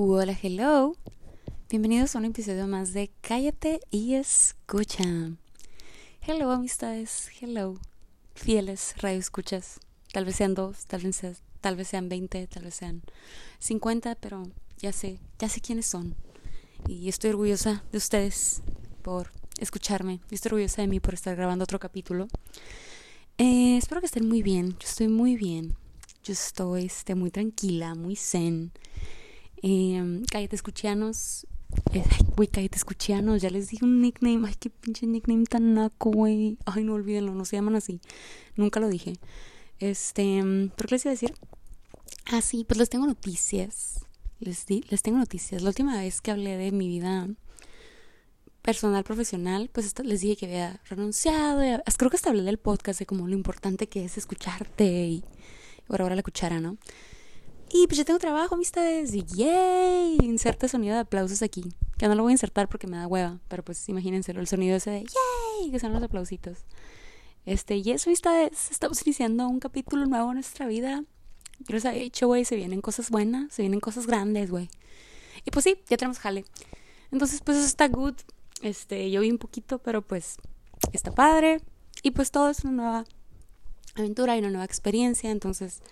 Hola, hello. Bienvenidos a un episodio más de Cállate y escucha. Hello, amistades. Hello. Fieles radio escuchas. Tal vez sean dos, tal vez, sean, tal vez sean 20, tal vez sean 50, pero ya sé, ya sé quiénes son. Y estoy orgullosa de ustedes por escucharme. Estoy orgullosa de mí por estar grabando otro capítulo. Eh, espero que estén muy bien. Yo estoy muy bien. Yo estoy este, muy tranquila, muy zen. Eh, cállate, escuchianos. Eh, güey, cállate, escuchianos. Ya les di un nickname. Ay, qué pinche nickname tan naco, güey. Ay, no olvídenlo, no se llaman así. Nunca lo dije. Este, ¿por qué les iba a decir? Ah, sí, pues les tengo noticias. Les, di, les tengo noticias. La última vez que hablé de mi vida personal, profesional, pues les dije que había renunciado. creo que hasta hablé del podcast de como lo importante que es escucharte y ahora la cuchara, ¿no? Y pues ya tengo trabajo, amistades, y yay, inserte sonido de aplausos aquí. Que no lo voy a insertar porque me da hueva, pero pues imagínense el sonido ese de yay, que son los aplausitos. Este, y eso, amistades, estamos iniciando un capítulo nuevo en nuestra vida. Yo les había dicho, güey, se vienen cosas buenas, se vienen cosas grandes, güey. Y pues sí, ya tenemos jale. Entonces, pues eso está good. Este, yo vi un poquito, pero pues está padre. Y pues todo es una nueva aventura y una nueva experiencia. Entonces,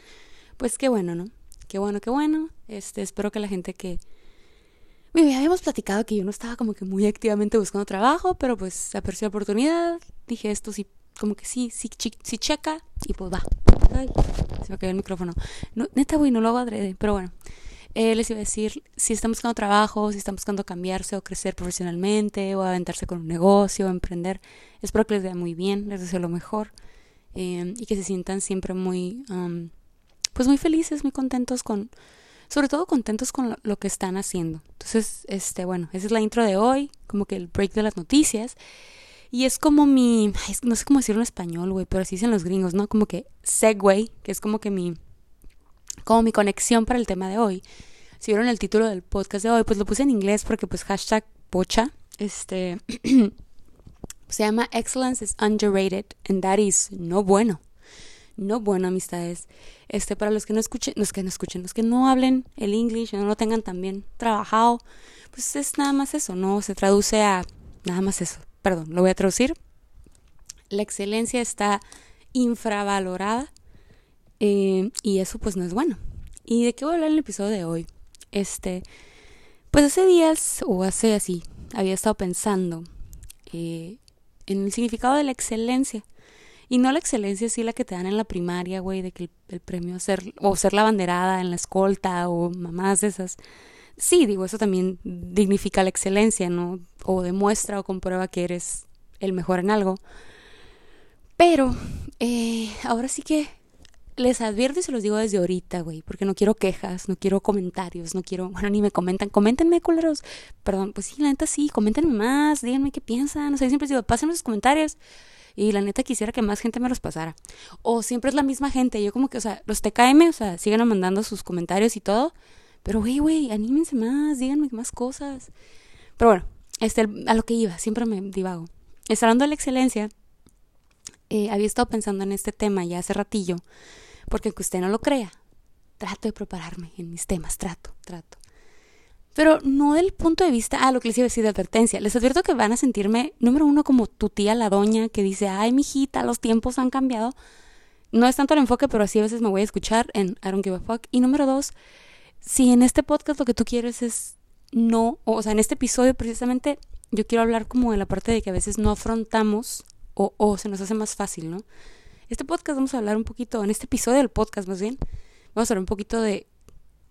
pues qué bueno, ¿no? Qué bueno, qué bueno. Este, espero que la gente que... Bueno, ya habíamos platicado que yo no estaba como que muy activamente buscando trabajo, pero pues apareció la oportunidad. Dije esto sí, como que sí, sí, sí, checa y pues va. Ay, se me cayó el micrófono. No, neta, güey, no lo hago adrede, pero bueno. Eh, les iba a decir, si están buscando trabajo, si están buscando cambiarse o crecer profesionalmente o aventarse con un negocio o emprender, espero que les vaya muy bien, les deseo lo mejor eh, y que se sientan siempre muy pues muy felices, muy contentos con, sobre todo contentos con lo, que están haciendo. Entonces, este, bueno, esa es la intro de hoy, como que el break de las noticias. Y es como mi, no sé cómo decirlo en español, güey, pero así dicen los gringos, ¿no? Como que segue, que es como que mi, como mi conexión para el tema de hoy. Si vieron el título del podcast de hoy, pues lo puse en inglés porque pues hashtag pocha, este, se llama Excellence is underrated and that is no bueno no bueno, amistades. Este, para los que no escuchen, los que no escuchen, los que no hablen el inglés, no lo tengan tan bien trabajado, pues es nada más eso, no se traduce a nada más eso. Perdón, lo voy a traducir. La excelencia está infravalorada eh, y eso pues no es bueno. ¿Y de qué voy a hablar en el episodio de hoy? Este, pues hace días o hace así, había estado pensando eh, en el significado de la excelencia. Y no la excelencia, sí la que te dan en la primaria, güey, de que el, premio ser, o ser la banderada en la escolta, o mamás de esas. Sí, digo, eso también dignifica la excelencia, ¿no? O demuestra o comprueba que eres el mejor en algo. Pero, eh, ahora sí que les advierto y se los digo desde ahorita, güey, porque no quiero quejas, no quiero comentarios, no quiero, bueno, ni me comentan, coméntenme, culeros. Perdón, pues sí, la neta sí, coméntenme más, díganme qué piensan, no sé, siempre digo, pásenme sus comentarios y la neta quisiera que más gente me los pasara. O siempre es la misma gente, yo como que, o sea, los TKM, o sea, siguen mandando sus comentarios y todo, pero güey, güey, anímense más, díganme más cosas. Pero bueno, este, a lo que iba, siempre me divago. Hablando de la excelencia, eh, había estado pensando en este tema ya hace ratillo, porque aunque usted no lo crea, trato de prepararme en mis temas, trato, trato. Pero no del punto de vista, ah, lo que les iba a decir de advertencia. Les advierto que van a sentirme, número uno, como tu tía la doña que dice, ay, mijita, los tiempos han cambiado. No es tanto el enfoque, pero así a veces me voy a escuchar en I don't give a fuck. Y número dos, si en este podcast lo que tú quieres es no, o sea, en este episodio precisamente yo quiero hablar como de la parte de que a veces no afrontamos o, o se nos hace más fácil, ¿no? Este podcast vamos a hablar un poquito, en este episodio del podcast más bien, vamos a hablar un poquito de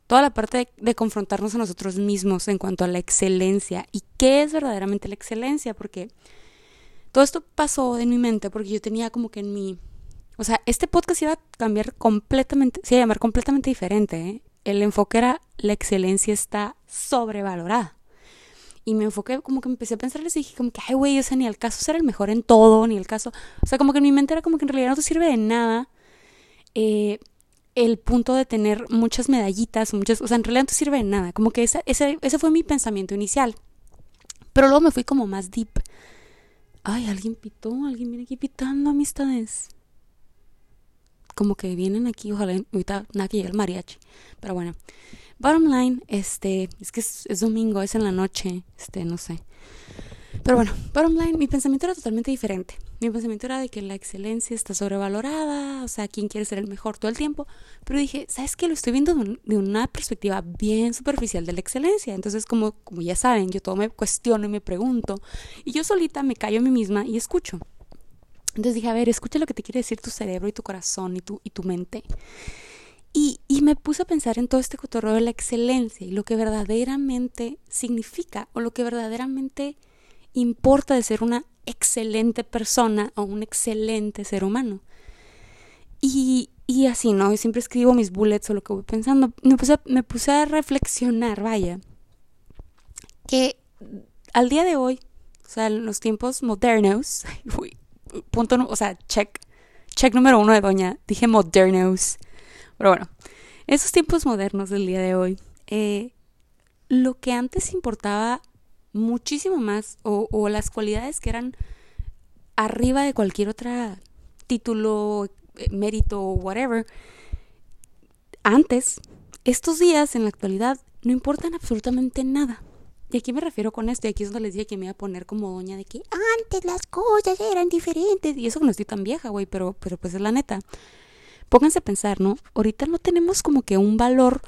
toda la parte de, confrontarnos a nosotros mismos en cuanto a la excelencia y qué es verdaderamente la excelencia, porque todo esto pasó en mi mente porque yo tenía como que en mi... O sea, este podcast iba a cambiar completamente, se iba a llamar completamente diferente. ¿eh? El enfoque era la excelencia está sobrevalorada. Y me enfoqué, como que empecé a pensar y dije como que, ay, güey, o ni el caso ser el mejor en todo, ni el caso... O sea, como que en mi mente era como que en realidad no te sirve de nada. Eh, el punto de tener muchas medallitas, muchas, o sea, en realidad no te sirve de nada. Como que ese, ese, ese fue mi pensamiento inicial. Pero luego me fui como más deep. Ay, alguien pitó, alguien viene aquí pitando amistades. como que vienen aquí, ojalá ahorita nada que el mariachi. Pero bueno, bottom line, este, es que es, es domingo, es en la noche, este, no sé. Pero bueno, bottom line, mi pensamiento era totalmente diferente. Mi pensamiento era de que la excelencia está sobrevalorada, o sea, quién quiere ser el mejor todo el tiempo. Pero dije, ¿sabes qué? Lo estoy viendo de una perspectiva bien superficial de la excelencia. Entonces, como, ya saben, yo todo me cuestiono y me pregunto. Y yo solita me callo a mí misma y escucho. Entonces dije, a ver, escucha lo que te quiere decir tu cerebro y tu corazón y tu, y tu mente. Y, y, me puse a pensar en todo este cotorreo de la excelencia y lo que verdaderamente significa o lo que verdaderamente importa de ser una excelente persona o un excelente ser humano. Y, y así, ¿no? Y siempre escribo mis bullets o lo que voy pensando. Me puse, me puse a reflexionar, vaya, que al día de hoy, o sea, en los tiempos modernos, punto, o sea, check, check número uno de doña, dije modernos. Pero bueno, esos tiempos modernos del día de hoy, eh, lo que antes importaba muchísimo más o, o las cualidades que eran arriba de cualquier otra título, eh, mérito o whatever, antes, estos días en la actualidad no importan absolutamente nada. Y aquí me refiero con esto, y aquí es donde les dije que me iba a poner como doña de que antes las cosas eran diferentes. Y eso que no estoy tan vieja, güey, pero, pero pues es la neta. Pónganse a pensar, ¿no? Ahorita no tenemos como que un valor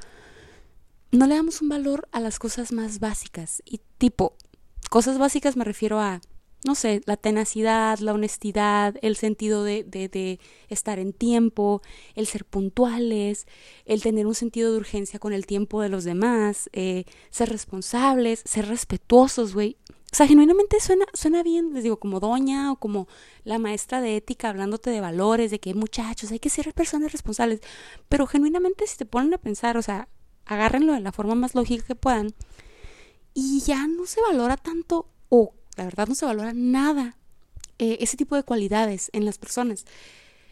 no le damos un valor a las cosas más básicas. Y tipo, cosas básicas me refiero a, no sé, la tenacidad, la honestidad, el sentido de, de, de, estar en tiempo, el ser puntuales, el tener un sentido de urgencia con el tiempo de los demás, eh, ser responsables, ser respetuosos, güey. O sea, genuinamente suena, suena bien, les digo, como doña o como la maestra de ética hablándote de valores, de que muchachos, hay que ser personas responsables. Pero genuinamente si te ponen a pensar, o sea, agárrenlo de la forma más lógica que puedan. Y ya no se valora tanto, o la verdad no se valora nada, eh, ese tipo de cualidades en las personas.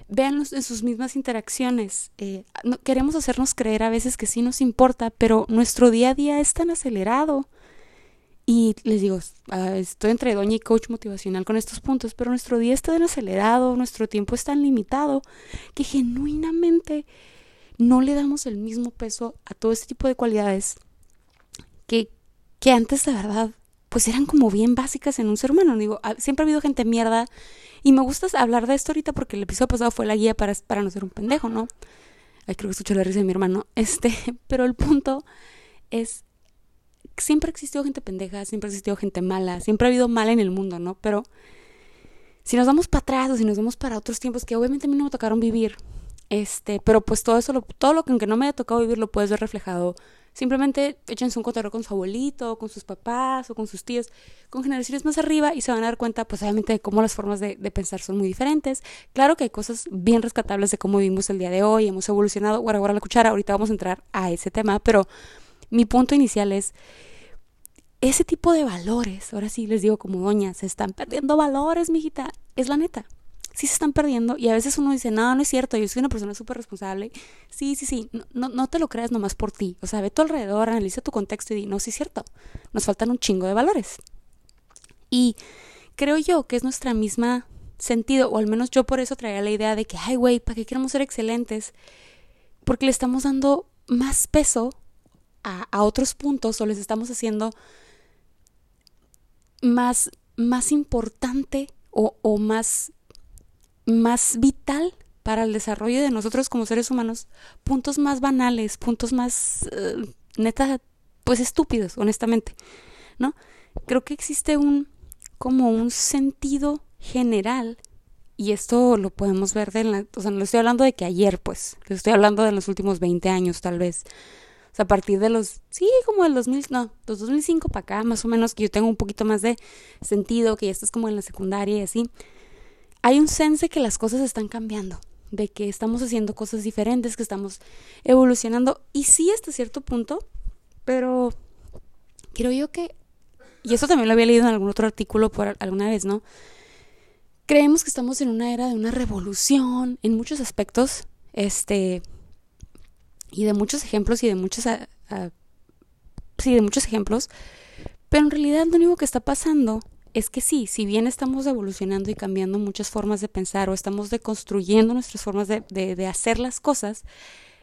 Véanlos en sus mismas interacciones. Eh, queremos hacernos creer a veces que sí nos importa, pero nuestro día a día es tan acelerado. Y les digo, uh, estoy entre doña y coach motivacional con estos puntos, pero nuestro día está tan acelerado, nuestro tiempo es tan limitado, que genuinamente no le damos el mismo peso a todo este tipo de cualidades que, que antes, la verdad, pues eran como bien básicas en un ser humano. Digo, siempre ha habido gente mierda y me gusta hablar de esto ahorita porque el episodio pasado fue la guía para, para no ser un pendejo, ¿no? Ay, creo que escucho la risa de mi hermano. Este, pero el punto es, siempre ha existido gente pendeja, siempre ha existido gente mala, siempre ha habido mal en el mundo, ¿no? Pero si nos vamos para atrás o si nos vamos para otros tiempos que obviamente a mí no me tocaron vivir, este, pero pues todo eso, lo, todo lo que aunque no me haya tocado vivir lo puedes ver reflejado. Simplemente échense un cotorreo con su abuelito, con sus papás o con sus tíos, con generaciones más arriba y se van a dar cuenta, pues obviamente, de cómo las formas de, pensar son muy diferentes. Claro que hay cosas bien rescatables de cómo vivimos el día de hoy, hemos evolucionado, guarda, guarda la cuchara, ahorita vamos a entrar a ese tema, pero mi punto inicial es ese tipo de valores, ahora sí les digo como doña, se están perdiendo valores, mijita, es la neta sí se están perdiendo y a veces uno dice, no, no es cierto, yo soy una persona súper responsable. Sí, sí, sí, no, no te lo creas nomás por ti. O sea, ve tu alrededor, analiza tu contexto y di, no, sí es cierto, nos faltan un chingo de valores. Y creo yo que es nuestra misma sentido, o al menos yo por eso traía la idea de que, ay, güey, ¿para qué queremos ser excelentes? Porque le estamos dando más peso a, a otros puntos o les estamos haciendo más, más importante o, o más más vital para el desarrollo de nosotros como seres humanos, puntos más banales, puntos más, uh, neta, pues estúpidos, honestamente, ¿no? Creo que existe un, como un sentido general, y esto lo podemos ver de la, o sea, no estoy hablando de que ayer, pues, lo estoy hablando de los últimos 20 años, tal vez. O sea, a partir de los, sí, como del 2000, no, los 2005 para acá, más o menos, que yo tengo un poquito más de sentido, que ya estás como en la secundaria y así hay un sense que las cosas están cambiando, de que estamos haciendo cosas diferentes, que estamos evolucionando, y sí hasta cierto punto, pero creo yo que, y eso también lo había leído en algún otro artículo por alguna vez, ¿no? Creemos que estamos en una era de una revolución en muchos aspectos, este, y de muchos ejemplos y de a, sí, de muchos ejemplos, pero en realidad lo único que está pasando es que sí, si bien estamos evolucionando y cambiando muchas formas de pensar o estamos deconstruyendo nuestras formas de, hacer las cosas,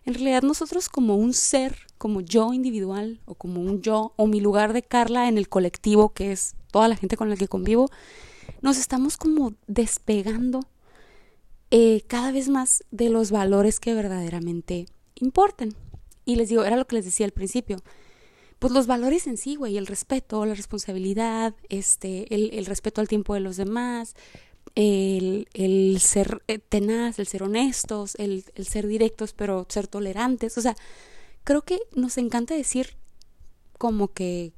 en realidad nosotros como un ser, como yo individual o como un yo o mi lugar de Carla en el colectivo que es toda la gente con la que convivo, nos estamos como despegando eh, cada vez más de los valores que verdaderamente importan. Y les digo, era lo que les decía al principio. Pues los valores en sí, güey, el respeto, la responsabilidad, este, el, el respeto al tiempo de los demás, el, el ser eh, tenaz, el ser honestos, el, el ser directos, pero ser tolerantes. O sea, creo que nos encanta decir como que,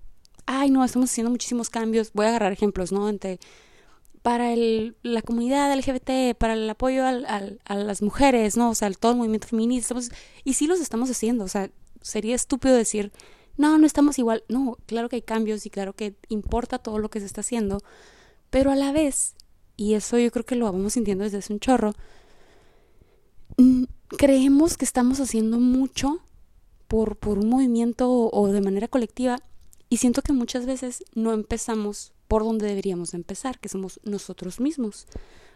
ay, no, estamos haciendo muchísimos cambios. Voy a agarrar ejemplos, ¿no? Entre, para el, la comunidad LGBT, para el apoyo al, al, a las mujeres, ¿no? O sea, todo el movimiento feminista. y sí los estamos haciendo. O sea, sería estúpido decir, no, no estamos igual. No, claro que hay cambios y claro que importa todo lo que se está haciendo. Pero a la vez, y eso yo creo que lo vamos sintiendo desde hace un chorro, mm, creemos que estamos haciendo mucho por, por un movimiento o, de manera colectiva y siento que muchas veces no empezamos por donde deberíamos empezar, que somos nosotros mismos.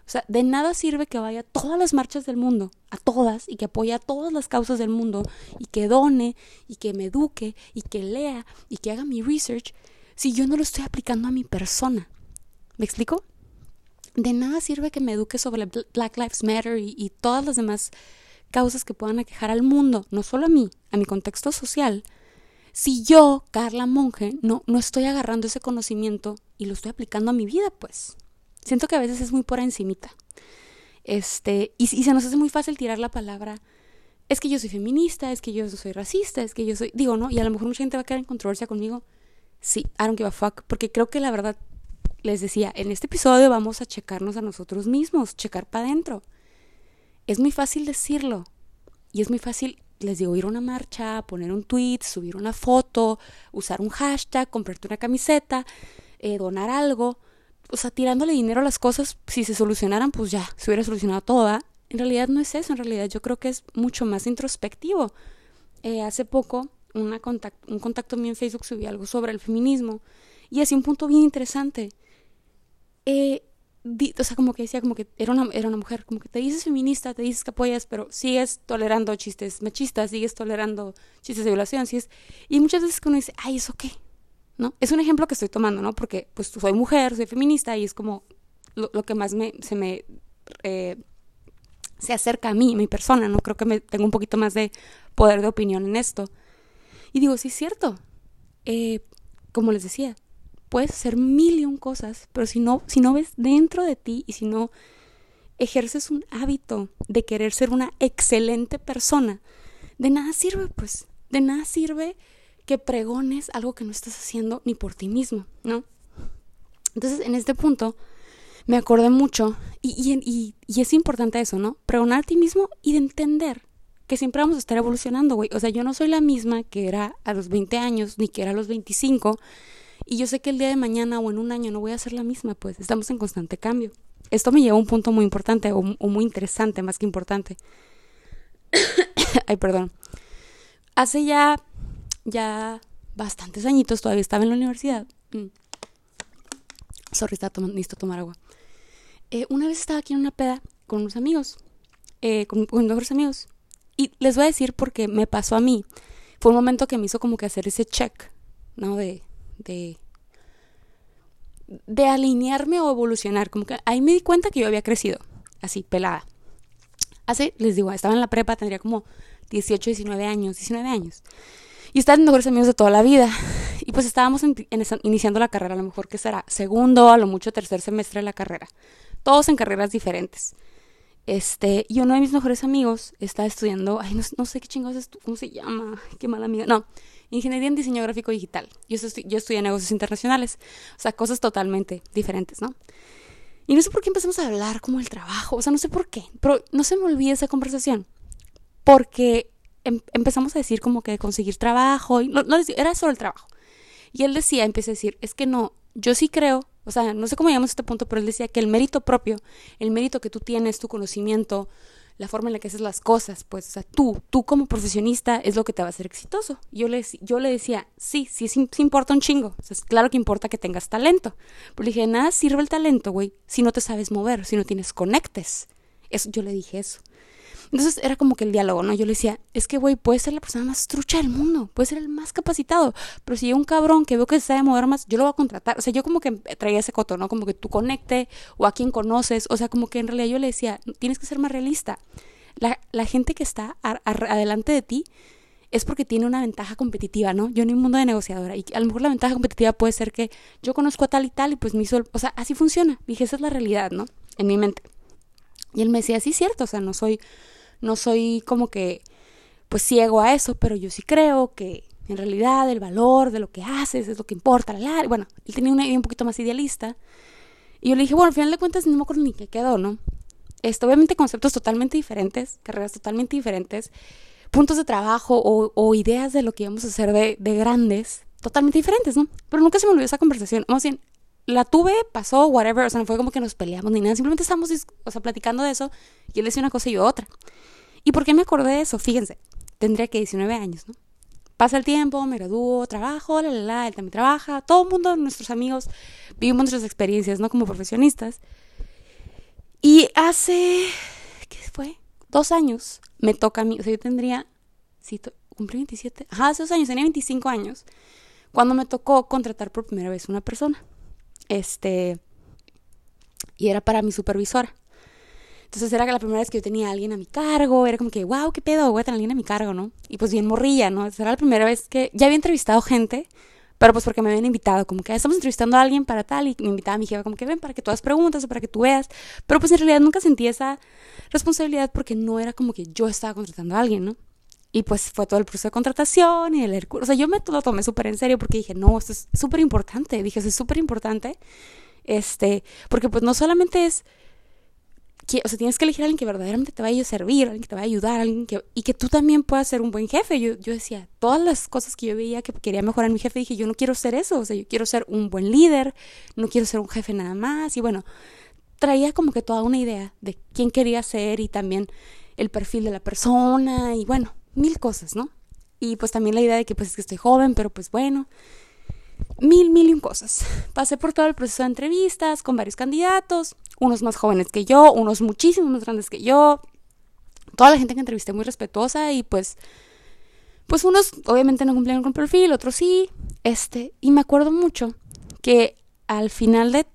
O sea, de nada sirve que vaya a todas las marchas del mundo, a todas, y que apoye a todas las causas del mundo, y que done, y que me eduque, y que lea, y que haga mi research, si yo no lo estoy aplicando a mi persona. ¿Me explico? de nada sirve que me eduque sobre Black Lives Matter y, todas las demás causas que puedan aquejar al mundo, no solo a mí, a mi contexto social, si yo, Carla Monge, no, no estoy agarrando ese conocimiento y lo estoy aplicando a mi vida, pues. Siento que a veces es muy por encimita. Este, y, se nos hace muy fácil tirar la palabra, es que yo soy feminista, es que yo soy racista, es que yo soy, digo, ¿no? Y a lo mejor mucha gente va a quedar en controversia conmigo. Sí, I don't give a fuck, porque creo que la verdad les decía, en este episodio vamos a checarnos a nosotros mismos, checar para adentro. Es muy fácil decirlo y es muy fácil, les digo, ir a una marcha, poner un tweet, subir una foto, usar un hashtag, comprarte una camiseta, eh, donar algo. O sea, tirándole dinero a las cosas, si se solucionaran, pues ya, se hubiera solucionado toda. En realidad no es eso, en realidad yo creo que es mucho más introspectivo. Eh, hace poco, una un contacto mío en Facebook subió algo sobre el feminismo y hacía un punto bien interesante eh, o sea, como que decía, como que era una, era una mujer, como que te dices feminista, te dices que apoyas, pero sigues tolerando chistes machistas, sigues tolerando chistes de violación, sigues... Y muchas veces que uno dice, ay, ¿eso qué? ¿No? Es un ejemplo que estoy tomando, ¿no? Porque pues soy mujer, soy feminista y es como lo, que más me, se me... Eh, se acerca a mí, mi persona, ¿no? Creo que me, tengo un poquito más de poder de opinión en esto. Y digo, sí es cierto. Eh, como les decía, puedes hacer mil y un cosas, pero si no, si no ves dentro de ti y si no ejerces un hábito de querer ser una excelente persona, de nada sirve, pues, de nada sirve que pregones algo que no estás haciendo ni por ti mismo, ¿no? Entonces, en este punto, me acordé mucho, y, y, y, es importante eso, ¿no? Pregonar a ti mismo y de entender que siempre vamos a estar evolucionando, güey. O sea, yo no soy la misma que era a los 20 años, ni que era a los 25, y yo sé que el día de mañana o en un año no voy a ser la misma, pues estamos en constante cambio. Esto me lleva a un punto muy importante o, muy interesante, más que importante. Ay, perdón. Hace ya, ya bastantes añitos, todavía estaba en la universidad. Mm. Sorry, estaba tomando, necesito tomar agua. Eh, una vez estaba aquí en una peda con unos amigos, eh, con, con mejores amigos. Y les voy a decir porque me pasó a mí. Fue un momento que me hizo como que hacer ese check, ¿no? De, de, de alinearme o evolucionar. Como que ahí me di cuenta que yo había crecido, así, pelada. Hace, les digo, estaba en la prepa, tendría como 18, 19 años, 19 años. Y estaba en mejores amigos de toda la vida. Y pues estábamos iniciando la carrera, a lo mejor que será segundo, a lo mucho tercer semestre de la carrera. Todos en carreras diferentes. Este, y uno de mis mejores amigos está estudiando, ay, no, sé qué chingados es, ¿cómo se llama? Qué mala amiga. No, ingeniería en diseño gráfico digital. Yo, estoy, yo estudié negocios internacionales, o sea, cosas totalmente diferentes, ¿no? Y no sé por qué empezamos a hablar como el trabajo, o sea, no sé por qué, pero no se me olvida esa conversación, porque em, empezamos a decir como que conseguir trabajo, y no, era solo el trabajo. Y él decía, empecé a decir, es que no, yo sí creo, o sea, no sé cómo llamamos este punto, pero él decía que el mérito propio, el mérito que tú tienes, tu conocimiento, la forma en la que haces las cosas, pues, o sea, tú, tú como profesionista es lo que te va a hacer exitoso. Yo le, yo le decía, sí, sí, sí, importa un chingo, o sea, claro que importa que tengas talento, pero le dije, nada sirve el talento, güey, si no te sabes mover, si no tienes conectes. Eso, yo le dije eso. Entonces era como que el diálogo, ¿no? Yo le decía, es que, güey, puedes ser la persona más trucha del mundo, puedes ser el más capacitado, pero si hay un cabrón que veo que se sabe mover más, yo lo voy a contratar. O sea, yo como que traía ese coto, ¿no? Como que tú conecte o a quien conoces, o sea, como que en realidad yo le decía, tienes que ser más realista. La, la gente que está adelante de ti es porque tiene una ventaja competitiva, ¿no? Yo en un mundo de negociadora y a lo mejor la ventaja competitiva puede ser que yo conozco a tal y tal y pues me hizo, o sea, así funciona. Dije, esa es la realidad, ¿no? En mi mente. Y él me decía, sí, cierto, o sea, no soy no soy como que pues ciego a eso, pero yo sí creo que en realidad el valor de lo que haces es lo que importa. Bueno, él tenía una idea un poquito más idealista. Y yo le dije, bueno, al final de cuentas no me acuerdo ni qué quedó, ¿no? Esto, obviamente conceptos totalmente diferentes, carreras totalmente diferentes, puntos de trabajo o, ideas de lo que íbamos a hacer de, de, grandes, totalmente diferentes, ¿no? Pero nunca se me olvidó esa conversación. Más bien, la tuve, pasó, whatever, o sea, no fue como que nos peleamos ni nada, simplemente estábamos, o sea, platicando de eso y él decía una cosa y yo otra. ¿Y por qué me acordé de eso? Fíjense, tendría que 19 años, ¿no? Pasa el tiempo, me gradúo, trabajo, la, la, él también trabaja, todo el mundo, nuestros amigos, vivimos nuestras experiencias, ¿no? Como profesionistas. Y hace, ¿qué fue? Dos años me toca a mí, o sea, yo tendría, sí, cumplí 27, ajá, hace dos años, tenía 25 años, cuando me tocó contratar por primera vez una persona. Este, y era para mi supervisora. Entonces era la primera vez que yo tenía a alguien a mi cargo, era como que, wow, qué pedo, voy a tener a alguien a mi cargo, ¿no? Y pues bien morrilla, ¿no? era la primera vez que ya había entrevistado gente, pero pues porque me habían invitado, como que estamos entrevistando a alguien para tal, y me invitaba a mi jefa, como que ven, para que tú hagas preguntas o para que tú veas, pero pues en realidad nunca sentí esa responsabilidad porque no era como que yo estaba contratando a alguien, ¿no? Y pues fue todo el proceso de contratación y el O sea, yo me lo tomé súper en serio porque dije, no, esto es súper importante. Dije, eso es súper importante. Este, porque pues no solamente es que, o sea, tienes que elegir a alguien que verdaderamente te vaya a servir, alguien que te vaya a ayudar, alguien que, y que tú también puedas ser un buen jefe. Yo, yo decía, todas las cosas que yo veía que quería mejorar en mi jefe, dije, yo no quiero ser eso, o sea, yo quiero ser un buen líder, no quiero ser un jefe nada más. Y bueno, traía como que toda una idea de quién quería ser y también el perfil de la persona y bueno, mil cosas, ¿no? Y pues también la idea de que pues es que estoy joven, pero pues bueno, mil, mil y un cosas. Pasé por todo el proceso de entrevistas con varios candidatos, unos más jóvenes que yo, unos muchísimo más grandes que yo. Toda la gente que entrevisté muy respetuosa y pues pues unos obviamente no cumplieron con perfil, otros sí. Este, y me acuerdo mucho que al final de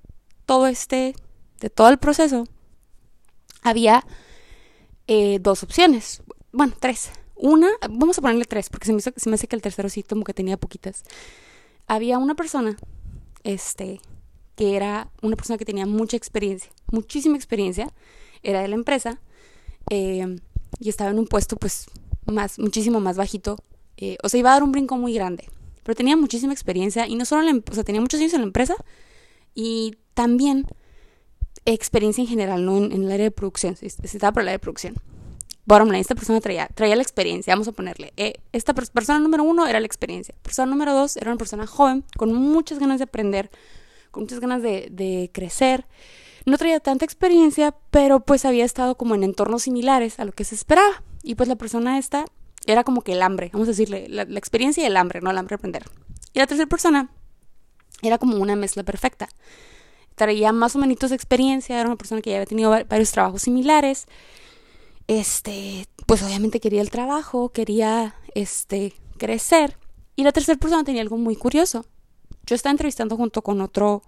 todo este de todo el proceso había eh, dos opciones, bueno, tres. Una, vamos a ponerle tres, porque se me, se me hace que el tercero sí como que tenía poquitas. Había una persona, este, que era una persona que tenía mucha experiencia, muchísima experiencia, era de la empresa, eh, y estaba en un puesto pues más, muchísimo más bajito, eh, o sea, iba a dar un brinco muy grande, pero tenía muchísima experiencia, y no solo, la, o sea, tenía muchos años en la empresa, y también experiencia en general, ¿no? En, en el área de producción, estaba por el área de producción bottom line, esta persona traía, traía la experiencia, vamos a ponerle. Eh, esta persona número uno era la experiencia. Persona número dos era una persona joven, con muchas ganas de aprender, con muchas ganas de, crecer. No traía tanta experiencia, pero pues había estado como en entornos similares a lo que se esperaba. Y pues la persona esta era como que el hambre, vamos a decirle, la, la experiencia y el hambre, no el hambre de aprender. Y la tercera persona era como una mezcla perfecta. Traía más o menos experiencia, era una persona que ya había tenido varios trabajos similares este, pues obviamente quería el trabajo, quería, este, crecer. Y la tercera persona tenía algo muy curioso. Yo estaba entrevistando junto con otro,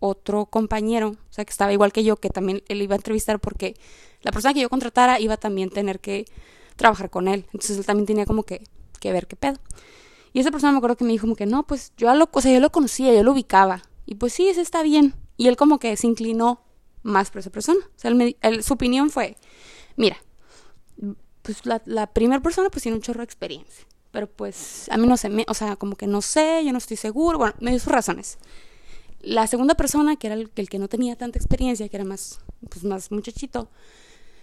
otro compañero, o sea, que estaba igual que yo, que también él iba a entrevistar porque la persona que yo contratara iba también a tener que trabajar con él. Entonces él también tenía como que, que ver qué pedo. Y esa persona me acuerdo que me dijo como que no, pues yo lo, o sea, yo lo conocía, yo lo ubicaba. Y pues sí, ese está bien. Y él como que se inclinó más por esa persona. O sea, su opinión fue, mira, pues la, la primera persona pues tiene un chorro de experiencia. Pero pues a mí no sé, me, o sea, como que no sé, yo no estoy seguro, bueno, me dio sus razones. La segunda persona, que era el, el, que no tenía tanta experiencia, que era más, pues más muchachito,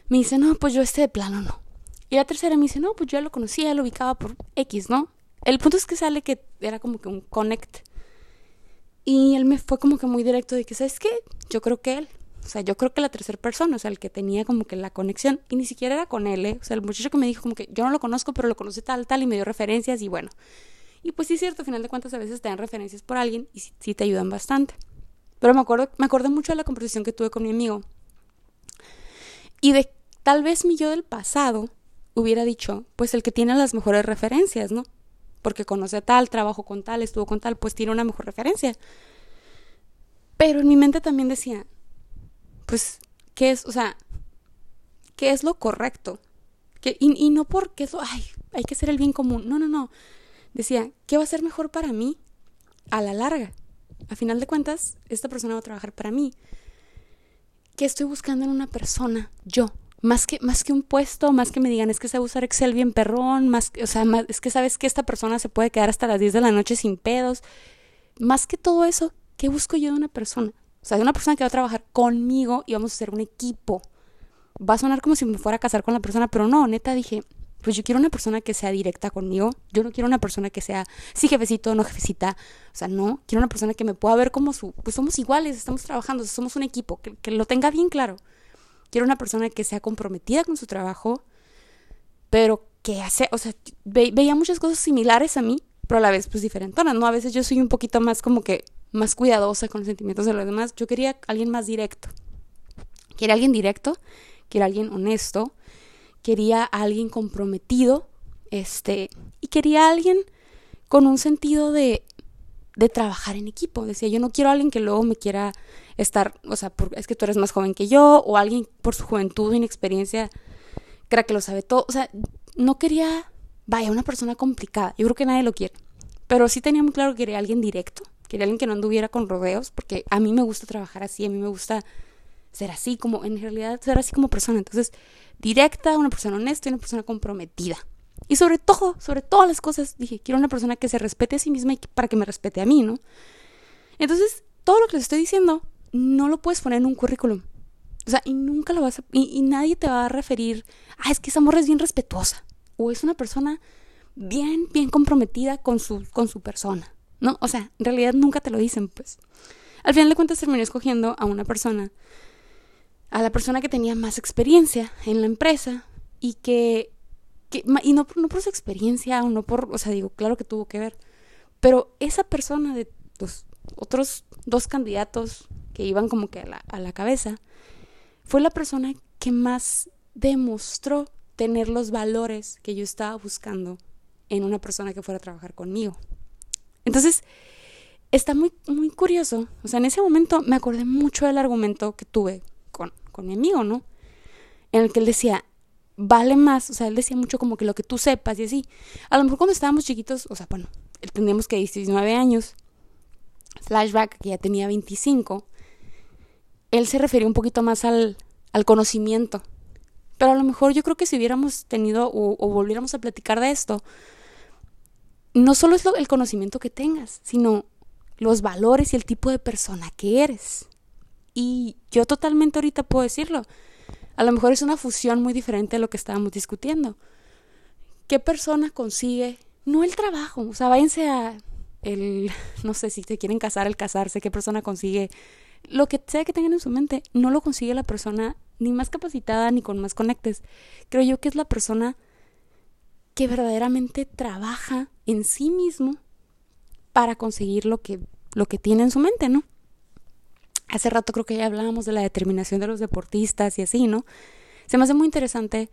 me dice, no, pues yo este de plano no. Y la tercera me dice, no, pues yo lo conocía, lo ubicaba por X, ¿no? El punto es que sale que era como que un connect. Y él me fue como que muy directo de que, ¿sabes qué? Yo creo que él. O sea, yo creo que la tercera persona, o sea, el que tenía como que la conexión, y ni siquiera era con él, ¿eh? o sea, el muchacho que me dijo como que yo no lo conozco, pero lo conoce tal, tal, y me dio referencias, y bueno. Y pues sí es cierto, al final de cuentas a veces te dan referencias por alguien y sí, te ayudan bastante. Pero me acuerdo, me acuerdo mucho de la conversación que tuve con mi amigo. Y de tal vez mi yo del pasado hubiera dicho, pues el que tiene las mejores referencias, ¿no? Porque conoce tal, trabajo con tal, estuvo con tal, pues tiene una mejor referencia. Pero en mi mente también decía, pues, ¿qué es? O sea, ¿qué es lo correcto? Que, y, no porque eso, ay, hay que ser el bien común. No, no, no. Decía, ¿qué va a ser mejor para mí a la larga? A final de cuentas, esta persona va a trabajar para mí. ¿Qué estoy buscando en una persona? Yo. Más que, más que un puesto, más que me digan, es que sabe usar Excel bien perrón, más, o sea, es que sabes que esta persona se puede quedar hasta las 10 de la noche sin pedos. Más que todo eso, ¿qué busco yo de una persona? O sea, de una persona que va a trabajar conmigo y vamos a ser un equipo. Va a sonar como si me fuera a casar con la persona, pero no, neta dije, pues yo quiero una persona que sea directa conmigo. Yo no quiero una persona que sea, sí, jefecito, no jefecita. O sea, no, quiero una persona que me pueda ver como su, pues somos iguales, estamos trabajando, somos un equipo, que, que lo tenga bien claro. Quiero una persona que sea comprometida con su trabajo, pero que hace, o sea, veía muchas cosas similares a mí, pero a la vez pues diferentonas, ¿no? A veces yo soy un poquito más como que más cuidadosa con los sentimientos de los demás. Yo quería alguien más directo. Quería alguien directo, quería alguien honesto, quería alguien comprometido, este, y quería alguien con un sentido de, de trabajar en equipo. Decía, yo no quiero a alguien que luego me quiera estar, o sea, es que tú eres más joven que yo, o alguien por su juventud, inexperiencia, crea que lo sabe todo. O sea, no quería, vaya, una persona complicada. Yo creo que nadie lo quiere. Pero sí tenía muy claro que quería alguien directo, quería alguien que no anduviera con rodeos, porque a mí me gusta trabajar así, a mí me gusta ser así, como en realidad ser así como persona. Entonces, directa, una persona honesta y una persona comprometida. Y sobre todo, sobre todas las cosas, dije, quiero una persona que se respete a sí misma y para que me respete a mí, ¿no? Entonces, todo lo que les estoy diciendo, no lo puedes poner en un currículum. O sea, y nunca lo vas a... Y, y nadie te va a referir, ah, es que esa morra es bien respetuosa. O es una persona bien, bien comprometida con su, con su persona. ¿No? O sea, en realidad nunca te lo dicen, pues. Al final de cuentas terminé escogiendo a una persona, a la persona que tenía más experiencia en la empresa y que, que y no, no por su experiencia o no por, o sea, digo, claro que tuvo que ver, pero esa persona de los otros dos candidatos que iban como que a la, a la cabeza, fue la persona que más demostró tener los valores que yo estaba buscando en una persona que fuera a trabajar conmigo. Entonces, está muy, muy curioso. O sea, en ese momento me acordé mucho del argumento que tuve con, con mi amigo, ¿no? En el que él decía, vale más, o sea, él decía mucho como que lo que tú sepas y así. A lo mejor cuando estábamos chiquitos, o sea, bueno, teníamos que 19 años, flashback, que ya tenía 25, él se refería un poquito más al, al conocimiento. Pero a lo mejor yo creo que si hubiéramos tenido o, o volviéramos a platicar de esto, no solo es lo, el conocimiento que tengas, sino los valores y el tipo de persona que eres. Y yo totalmente ahorita puedo decirlo. A lo mejor es una fusión muy diferente de lo que estábamos discutiendo. ¿Qué persona consigue? No el trabajo, o sea, váyanse a el, no sé si te quieren casar, el casarse, qué persona consigue. Lo que sea que tengan en su mente, no lo consigue la persona ni más capacitada ni con más conectes. Creo yo que es la persona que verdaderamente trabaja en sí mismo para conseguir lo que, lo que tiene en su mente, ¿no? Hace rato creo que ya hablábamos de la determinación de los deportistas y así, ¿no? Se me hace muy interesante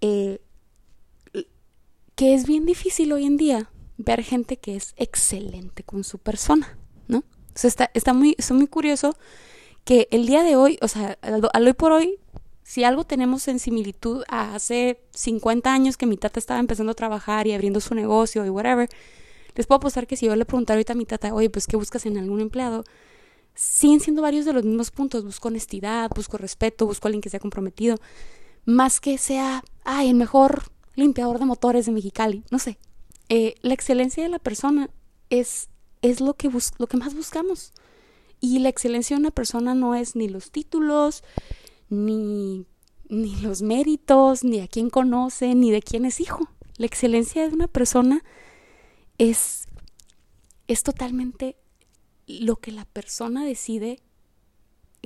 eh, que es bien difícil hoy en día ver gente que es excelente con su persona, ¿no? O sea, está, está muy, muy curioso que el día de hoy, o sea, al hoy por hoy, si algo tenemos en similitud a hace 50 años que mi tata estaba empezando a trabajar y abriendo su negocio y whatever, les puedo apostar que si yo le preguntara ahorita a mi tata, oye, pues, ¿qué buscas en algún empleado? Siguen siendo varios de los mismos puntos. Busco honestidad, busco respeto, busco a alguien que sea comprometido. Más que sea, ay, el mejor limpiador de motores de Mexicali. No sé. Eh, la excelencia de la persona es, es lo, que lo que más buscamos. Y la excelencia de una persona no es ni los títulos, ni, ni los méritos, ni a quién conoce, ni de quién es hijo. La excelencia de una persona es, es totalmente lo que la persona decide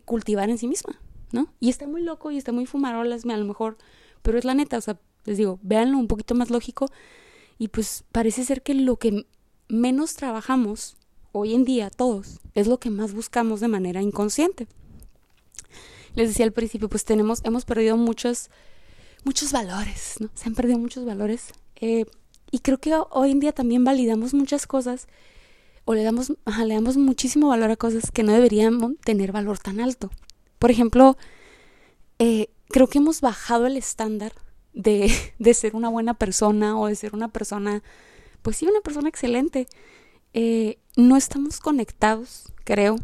cultivar en sí misma, ¿no? Y está muy loco y está muy fumarolas, a lo mejor, pero es la neta, o sea, les digo, véanlo un poquito más lógico y pues parece ser que lo que menos trabajamos hoy en día todos es lo que más buscamos de manera inconsciente. Les decía al principio, pues tenemos, hemos perdido muchos, muchos valores, ¿no? Se han perdido muchos valores. Eh, y creo que hoy en día también validamos muchas cosas o le damos, le damos muchísimo valor a cosas que no deberían tener valor tan alto. Por ejemplo, eh, creo que hemos bajado el estándar de, de, ser una buena persona o de ser una persona, pues sí, una persona excelente. Eh, no estamos conectados, creo,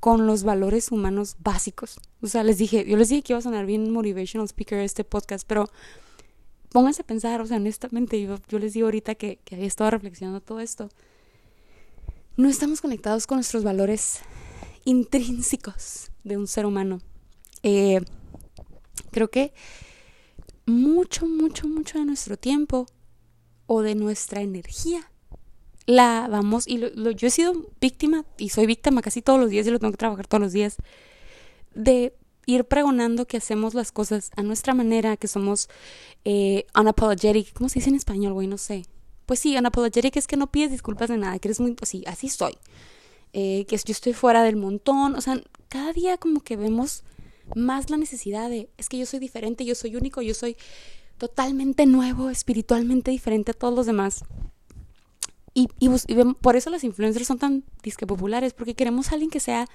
con los valores humanos básicos. O sea, les dije, yo les dije que iba a sonar bien motivational speaker este podcast, pero pónganse a pensar, o sea, honestamente, yo, yo les digo ahorita que, que había estado reflexionando todo esto no estamos conectados con nuestros valores intrínsecos de un ser humano. Eh, creo que mucho, mucho, mucho de nuestro tiempo o de nuestra energía la vamos, y yo he sido víctima, y soy víctima casi todos los días, y lo tengo que trabajar todos los días, de ir pregonando que hacemos las cosas a nuestra manera, que somos eh, unapologetic, ¿cómo se dice en español, güey? No sé pues sí, unapologetic es que no pides disculpas de nada, que eres muy, sí, así soy. Eh, que yo estoy fuera del montón, o sea, cada día como que vemos más la necesidad de, es que yo soy diferente, yo soy único, yo soy totalmente nuevo, espiritualmente diferente a todos los demás. Y, y, por eso las influencers son tan disque populares, porque queremos a alguien que sea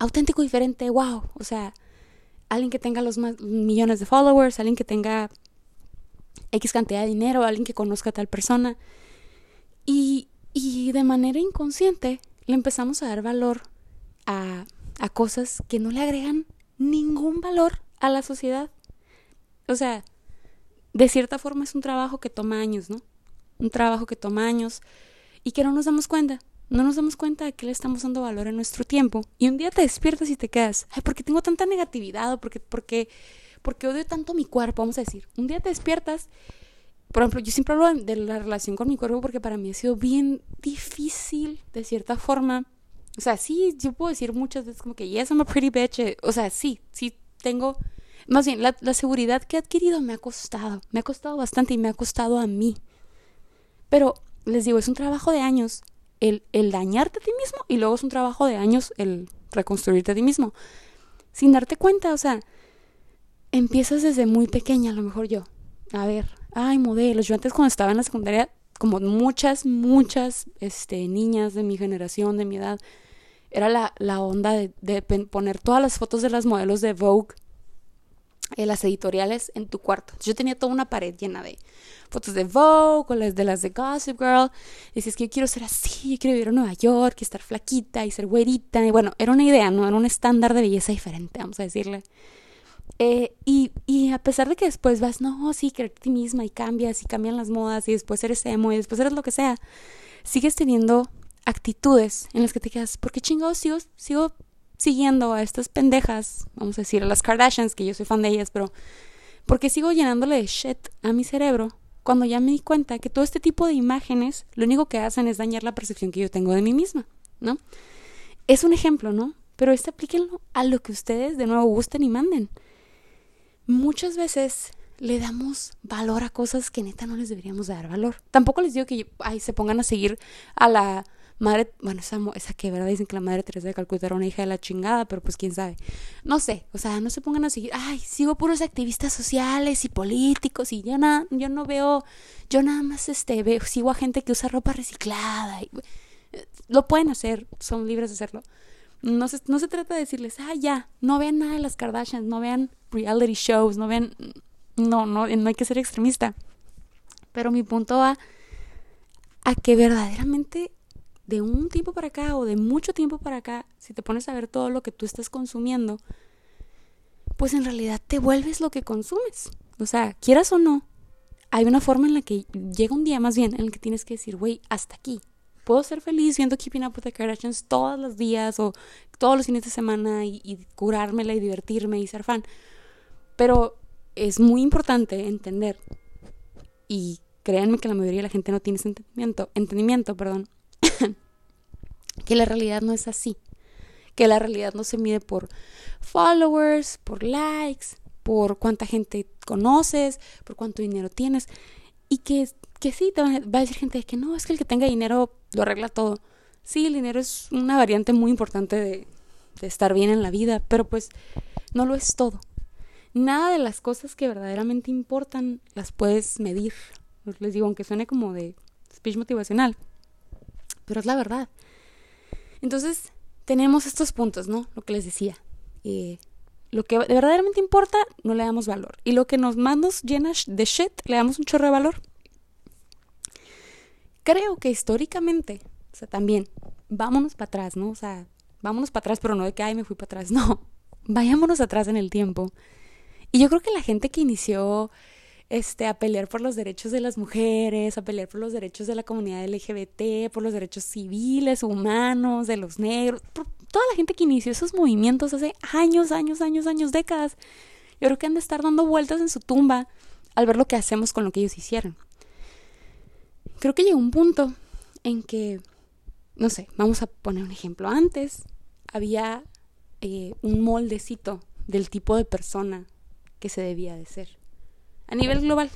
auténtico, diferente, wow, o sea, alguien que tenga los más, millones de followers, alguien que tenga X cantidad de dinero, alguien que conozca a tal persona. Y, y de manera inconsciente le empezamos a dar valor a, a cosas que no le agregan ningún valor a la sociedad. O sea, de cierta forma es un trabajo que toma años, ¿no? Un trabajo que toma años y que no nos damos cuenta. No nos damos cuenta de que le estamos dando valor a nuestro tiempo. Y un día te despiertas y te quedas, ay, ¿por qué tengo tanta negatividad? ¿O porque, porque porque odio tanto mi cuerpo, vamos a decir. Un día te despiertas, por ejemplo, yo siempre hablo de la relación con mi cuerpo porque para mí ha sido bien difícil, de cierta forma. O sea, sí, yo puedo decir muchas veces como que, yes, I'm a pretty bitch. O sea, sí, sí tengo... Más bien, la, la seguridad que he adquirido me ha costado, me ha costado bastante y me ha costado a mí. Pero, les digo, es un trabajo de años el, dañarte a ti mismo y luego es un trabajo de años el reconstruirte a ti mismo. Sin darte cuenta, o sea, empiezas desde muy pequeña, a lo mejor yo. A ver, ay, modelos. Yo antes cuando estaba en la secundaria, como muchas, muchas este, niñas de mi generación, de mi edad, era la, la onda de, poner todas las fotos de las modelos de Vogue, en las editoriales, en tu cuarto. Yo tenía toda una pared llena de fotos de Vogue o las de las de Gossip Girl. Dices que yo quiero ser así, yo quiero vivir en Nueva York y estar flaquita y ser güerita. Y bueno, era una idea, ¿no? Era un estándar de belleza diferente, vamos a decirle. Eh, y, y, a pesar de que después vas, no, sí, creerte a ti misma y cambias y cambian las modas y después eres emo y después eres lo que sea, sigues teniendo actitudes en las que te quedas, ¿por qué chingados sigo, sigo siguiendo a estas pendejas? Vamos a decir, a las Kardashians, que yo soy fan de ellas, pero ¿por qué sigo llenándole de shit a mi cerebro cuando ya me di cuenta que todo este tipo de imágenes lo único que hacen es dañar la percepción que yo tengo de mí misma, ¿no? Es un ejemplo, ¿no? Pero este aplíquenlo a lo que ustedes de nuevo gusten y manden muchas veces le damos valor a cosas que neta no les deberíamos dar valor. Tampoco les digo que ay, se pongan a seguir a la madre, bueno, esa, esa que verdad dicen que la madre Teresa de Calcuta era una hija de la chingada, pero pues quién sabe. No sé, o sea, no se pongan a seguir, ay, sigo puros activistas sociales y políticos y yo, na, yo no veo, yo nada más este, veo, sigo a gente que usa ropa reciclada. Y, lo pueden hacer, son libres de hacerlo. No se, no se trata de decirles, ah, ya, no vean nada de las Kardashians, no vean reality shows, no vean, no, no, no hay que ser extremista. Pero mi punto va a que verdaderamente de un tiempo para acá o de mucho tiempo para acá, si te pones a ver todo lo que tú estás consumiendo, pues en realidad te vuelves lo que consumes. O sea, quieras o no, hay una forma en la que llega un día más bien en el que tienes que decir, güey, hasta aquí puedo ser feliz viendo Keeping Up with the Kardashians todos los días o todos los fines de semana y, curármela y divertirme y ser fan. Pero es muy importante entender, y créanme que la mayoría de la gente no tiene ese entendimiento, entendimiento perdón, que la realidad no es así. que la realidad no se mide por followers, por likes, por cuánta gente conoces, por cuánto dinero tienes. Y que, que sí, te va a decir gente que no, es que el que tenga dinero lo arregla todo. Sí, el dinero es una variante muy importante de, de estar bien en la vida, pero pues no lo es todo. Nada de las cosas que verdaderamente importan las puedes medir. Les digo, aunque suene como de speech motivacional, pero es la verdad. Entonces, tenemos estos puntos, ¿no? Lo que les decía. Eh, lo que verdaderamente importa, no le damos valor. Y lo que nos más nos llena de shit, le damos un chorro de valor. Creo que históricamente, o sea, también, vámonos para atrás, ¿no? O sea, vámonos para atrás, pero no de que, ay, me fui para atrás, no. Vayámonos atrás en el tiempo. Y yo creo que la gente que inició este, a pelear por los derechos de las mujeres, a pelear por los derechos de la comunidad LGBT, por los derechos civiles, humanos, de los negros, por toda la gente que inició esos movimientos hace años, años, años, años, décadas. Yo creo que han de estar dando vueltas en su tumba al ver lo que hacemos con lo que ellos hicieron. Creo que llegó un punto en que, no sé, vamos a poner un ejemplo. Antes había eh, un moldecito del tipo de persona que se debía de ser a nivel global.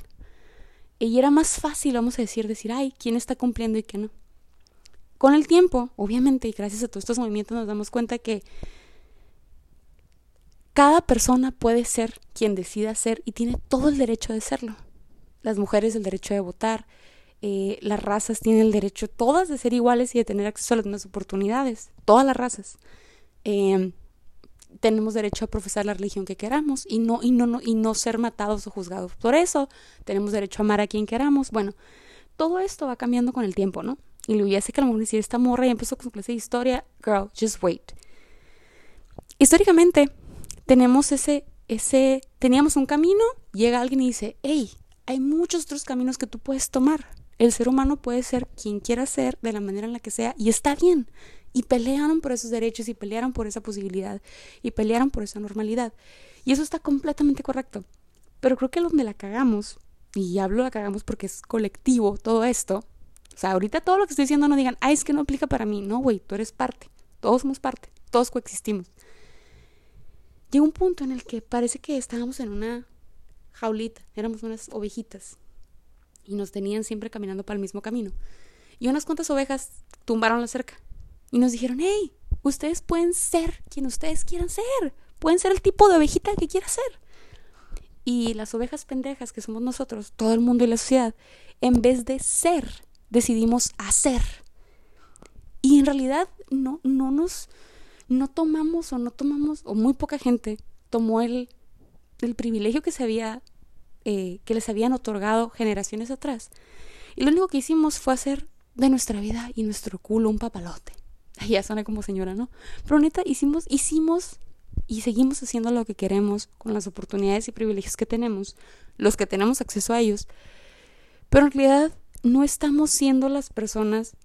Y era más fácil, vamos a decir, decir, ay, ¿quién está cumpliendo y qué no? Con el tiempo, obviamente, y gracias a todos estos movimientos nos damos cuenta que cada persona puede ser quien decida ser y tiene todo el derecho de serlo. Las mujeres el derecho de votar, eh, las razas tienen el derecho todas de ser iguales y de tener acceso a las mismas oportunidades, todas las razas. Eh, tenemos derecho a profesar la religión que queramos y no, y no, y no ser matados o juzgados por eso. Tenemos derecho a amar a quien queramos. Bueno, todo esto va cambiando con el tiempo, ¿no? Y le sé que a lo mejor esta morra ya empezó con su clase de historia. Girl, just wait. Históricamente, tenemos ese, ese, teníamos un camino, llega alguien y dice, hey, hay muchos otros caminos que tú puedes tomar. El ser humano puede ser quien quiera ser, de la manera en la que sea, y está bien y pelearon por esos derechos y pelearon por esa posibilidad y pelearon por esa normalidad. Y eso está completamente correcto. Pero creo que donde la cagamos, y hablo la cagamos porque es colectivo todo esto, o sea, ahorita todo lo que estoy diciendo no digan, ay, es que no aplica para mí. No, güey, tú eres parte. Todos somos parte. Todos coexistimos. Llegó un punto en el que parece que estábamos en una jaulita, éramos unas ovejitas y nos tenían siempre caminando para el mismo camino. Y unas cuantas ovejas tumbaron la cerca y nos dijeron, hey, ustedes pueden ser quien ustedes quieran ser, pueden ser el tipo de ovejita que quieran ser. Y las ovejas pendejas que somos nosotros, todo el mundo y la sociedad, en vez de ser, decidimos hacer. Y en realidad no, no nos, no tomamos o no tomamos, o muy poca gente tomó el, el privilegio que se había, eh, que les habían otorgado generaciones atrás. Y lo único que hicimos fue hacer de nuestra vida y nuestro culo un papalote. ya suena como señora, ¿no? Pero neta, hicimos, hicimos y seguimos haciendo lo que queremos con las oportunidades y privilegios que tenemos, los que tenemos acceso a ellos. Pero en realidad no estamos siendo las personas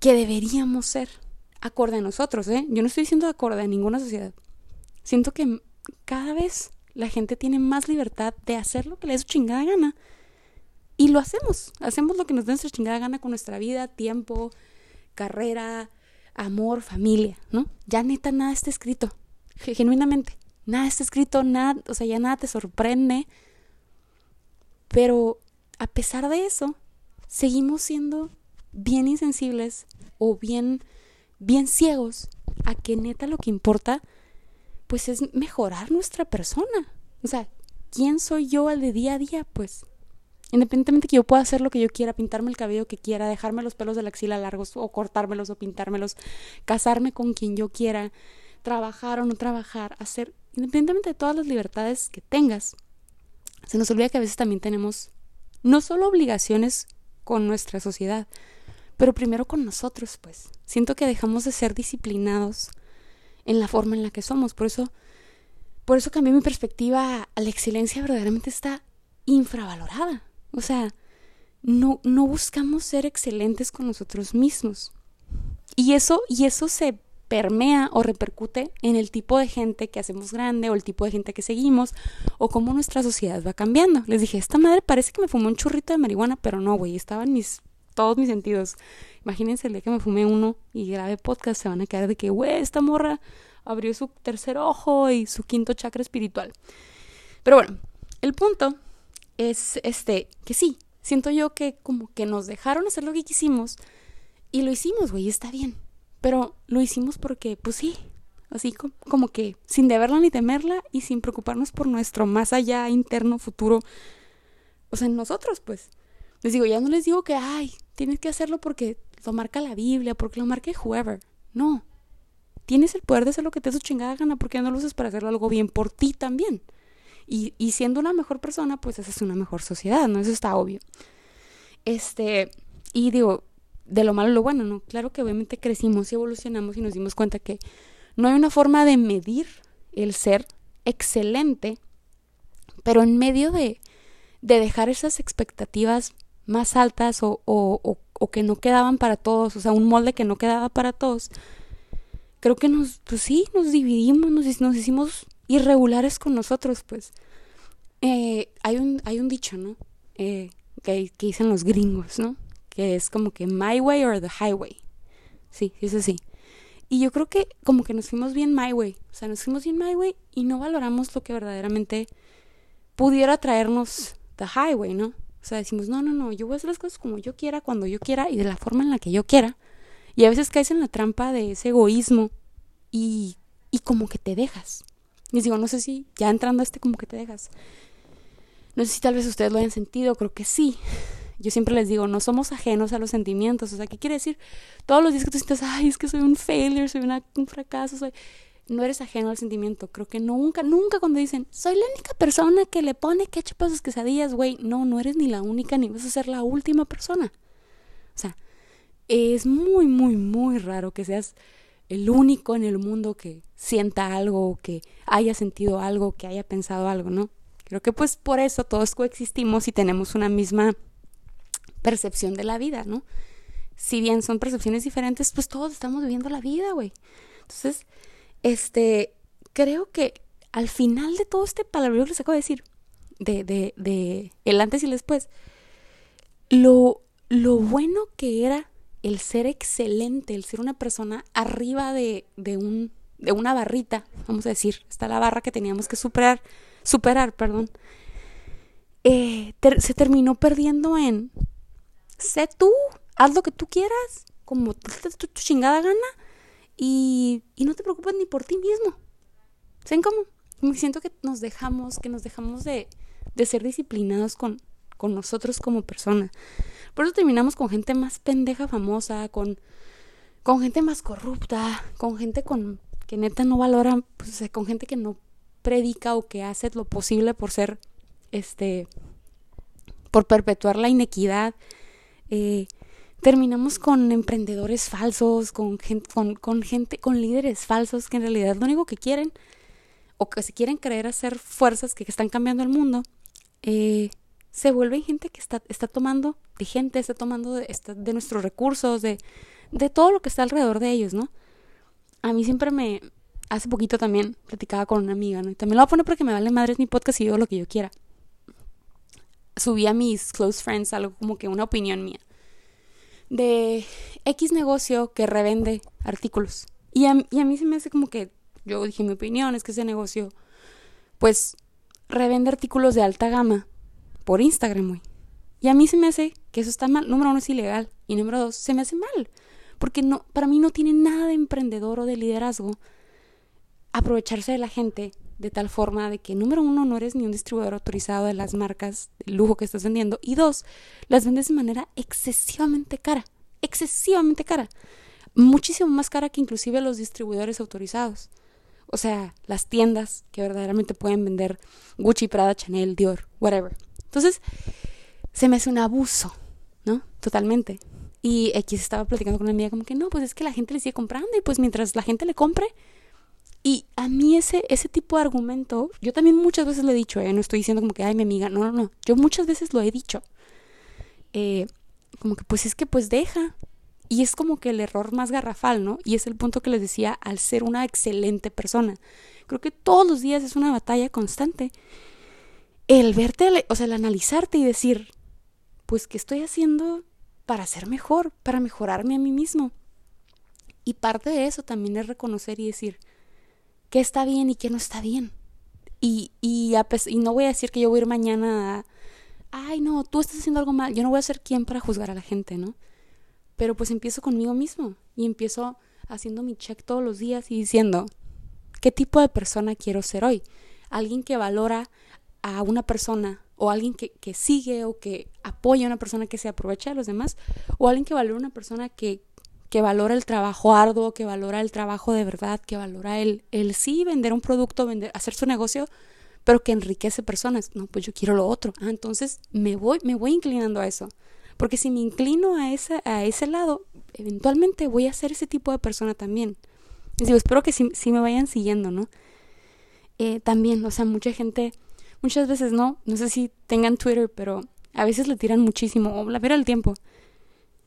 que deberíamos ser, acorde a nosotros, ¿eh? Yo no estoy diciendo acorde a ninguna sociedad. Siento que cada vez la gente tiene más libertad de hacer lo que le dé su chingada gana. Y lo hacemos. Hacemos lo que nos dé nuestra chingada gana con nuestra vida, tiempo, carrera, amor, familia, ¿no? Ya neta nada está escrito, genuinamente. Nada está escrito, nada, o sea, ya nada te sorprende. Pero a pesar de eso, seguimos siendo bien insensibles o bien, bien ciegos a que neta lo que importa, pues es mejorar nuestra persona. O sea, ¿quién soy yo al de día a día? Pues Independientemente que yo pueda hacer lo que yo quiera, pintarme el cabello que quiera, dejarme los pelos de la axila largos o cortármelos o pintármelos, casarme con quien yo quiera, trabajar o no trabajar, hacer, independientemente de todas las libertades que tengas, se nos olvida que a veces también tenemos no solo obligaciones con nuestra sociedad, pero primero con nosotros, pues. Siento que dejamos de ser disciplinados en la forma en la que somos, por eso por eso cambié mi perspectiva a la excelencia verdaderamente está infravalorada. O sea, no, no buscamos ser excelentes con nosotros mismos. Y eso, y eso se permea o repercute en el tipo de gente que hacemos grande o el tipo de gente que seguimos o cómo nuestra sociedad va cambiando. Les dije, esta madre parece que me fumó un churrito de marihuana, pero no, güey, estaban mis todos mis sentidos. Imagínense el día que me fumé uno y grabé podcast, se van a quedar de que, güey, esta morra abrió su tercer ojo y su quinto chakra espiritual. Pero bueno, el punto es este, que sí, siento yo que como que nos dejaron hacer lo que quisimos y lo hicimos, güey, está bien. Pero lo hicimos porque, pues sí, así como, que sin deberla ni temerla y sin preocuparnos por nuestro más allá interno futuro, o sea, nosotros, pues. Les digo, ya no les digo que, ay, tienes que hacerlo porque lo marca la Biblia, porque lo marca whoever. No. Tienes el poder de hacer lo que te su chingada gana, porque no lo usas para hacerlo algo bien por ti también. Y, y siendo una mejor persona, pues haces una mejor sociedad, ¿no? Eso está obvio. Este, y digo, de lo malo lo bueno, ¿no? Claro que obviamente crecimos y evolucionamos y nos dimos cuenta que no hay una forma de medir el ser excelente, pero en medio de, de dejar esas expectativas más altas o, o, o, que no quedaban para todos, o sea, un molde que no quedaba para todos, creo que nos, pues sí, nos dividimos, nos, nos hicimos irregulares con nosotros, pues. Eh, hay, un, hay un dicho, ¿no? Eh, que, dicen los gringos, ¿no? Que es como que my way or the highway. Sí, es así. Y yo creo que como que nos fuimos bien my way, o sea, nos fuimos bien my way y no valoramos lo que verdaderamente pudiera traernos the highway, ¿no? O sea, decimos, no, no, no, yo voy a hacer las cosas como yo quiera, cuando yo quiera y de la forma en la que yo quiera. Y a veces caes en la trampa de ese egoísmo y, y como que te dejas. Les digo, no sé si ya entrando a este como que te dejas. No sé si tal vez ustedes lo hayan sentido, creo que sí. Yo siempre les digo, no somos ajenos a los sentimientos. O sea, ¿qué quiere decir? Todos los días que tú sientes, ay, es que soy un failure, soy un fracaso, soy... No eres ajeno al sentimiento. Creo que nunca, nunca cuando dicen, soy la única persona que le pone ketchup a sus quesadillas, güey. No, no eres ni la única, ni vas a ser la última persona. O sea, es muy, muy, muy raro que seas el único en el mundo que sienta algo, que haya sentido algo, que haya pensado algo, ¿no? Creo que pues por eso todos coexistimos y tenemos una misma percepción de la vida, ¿no? Si bien son percepciones diferentes, pues todos estamos viviendo la vida, güey. Entonces, este, creo que al final de todo este palabra que les acabo de decir, de, de, de el antes y el después, lo, lo bueno que era el ser excelente, el ser una persona arriba de, de, un, de una barrita, vamos a decir, está la barra que teníamos que superar, superar, perdón, eh, se terminó perdiendo en sé tú, haz lo que tú quieras, como te tu, tu chingada gana, y, y, no te preocupes ni por ti mismo. ¿Saben cómo? Me siento que nos dejamos, que nos dejamos de, de ser disciplinados con, con nosotros como persona. Por eso terminamos con gente más pendeja famosa, con, con gente más corrupta, con gente con que neta no valora, pues, con gente que no predica o que hace lo posible por ser, este, por perpetuar la inequidad. Eh, terminamos con emprendedores falsos, con gente, con, gente, con líderes falsos que en realidad lo único que quieren o que se quieren creer hacer fuerzas que, están cambiando el mundo, eh, se vuelven gente que está, está tomando de gente, está tomando de, de nuestros recursos, de, de todo lo que está alrededor de ellos, ¿no? A mí siempre me, hace poquito también platicaba con una amiga, ¿no? Y también lo voy a poner porque me vale madres mi podcast y digo lo que yo quiera subí a mis close friends algo como que una opinión mía de X negocio que revende artículos. Y a, y a mí se me hace como que, yo dije mi opinión, es que ese negocio, pues, revende artículos de alta gama por Instagram, güey. Y a mí se me hace que eso está mal. Número uno, es ilegal. Y número dos, se me hace mal. Porque no, para mí no tiene nada de emprendedor o de liderazgo aprovecharse de la gente de tal forma de que, número uno, no eres ni un distribuidor autorizado de las marcas de lujo que estás vendiendo, y dos, las vendes de manera excesivamente cara, excesivamente cara, muchísimo más cara que inclusive los distribuidores autorizados. O sea, las tiendas que verdaderamente pueden vender Gucci, Prada, Chanel, Dior, whatever. Entonces, se me hace un abuso, ¿no? Totalmente. Y X estaba platicando con una amiga como que no, pues es que la gente le sigue comprando y pues mientras la gente le compre, y a mí ese, ese tipo de argumento, yo también muchas veces lo he dicho, ¿eh? no estoy diciendo como que, ay, mi amiga, no, no, no, yo muchas veces lo he dicho. Eh, como que pues es que pues deja. Y es como que el error más garrafal, ¿no? Y es el punto que les decía al ser una excelente persona. Creo que todos los días es una batalla constante. El verte, o sea, el analizarte y decir, pues, ¿qué estoy haciendo para ser mejor, para mejorarme a mí mismo. Y parte de eso también es reconocer y decir qué está bien y qué no está bien. Y, y, y no voy a decir que yo voy a ir mañana a, ay no, tú estás haciendo algo mal, yo no voy a ser quien para juzgar a la gente, ¿no? Pero pues empiezo conmigo mismo y empiezo haciendo mi check todos los días y diciendo, ¿qué tipo de persona quiero ser hoy? Alguien que valora a una persona o alguien que, que sigue o que apoya a una persona que se aprovecha de los demás o alguien que valora a una persona que, que valora el trabajo arduo, que valora el trabajo de verdad, que valora el, el sí vender un producto, vender, hacer su negocio, pero que enriquece personas. No, pues yo quiero lo otro. Ah, entonces me voy, me voy inclinando a eso. Porque si me inclino a ese, a ese lado, eventualmente voy a ser ese tipo de persona también. Y digo, espero que sí, me vayan siguiendo, ¿no? Eh, también, o sea, mucha gente, muchas veces no, no sé si tengan Twitter, pero a veces le tiran muchísimo, o la vera el tiempo,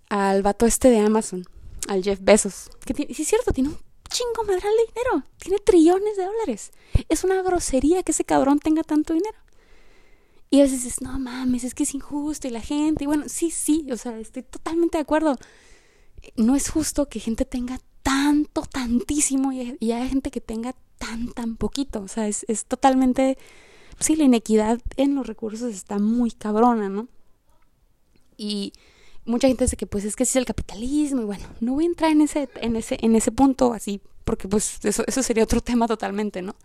al vato este de Amazon, al Jeff Bezos. Que tiene, sí es cierto, tiene un chingo madre de dinero, tiene trillones de dólares. Es una grosería que ese cabrón tenga tanto dinero. Y a veces dices, no mames, es que es injusto y la gente, y bueno, sí, sí, o sea, estoy totalmente de acuerdo. No es justo que gente tenga tanto, tantísimo y, y hay gente que tenga tan, tan poquito. O sea, es, es totalmente, sí, la inequidad en los recursos está muy cabrona, ¿no? Y mucha gente dice que pues es que es el capitalismo y bueno, no voy a entrar en ese, en ese, en ese punto así, porque pues eso, eso sería otro tema totalmente, ¿no?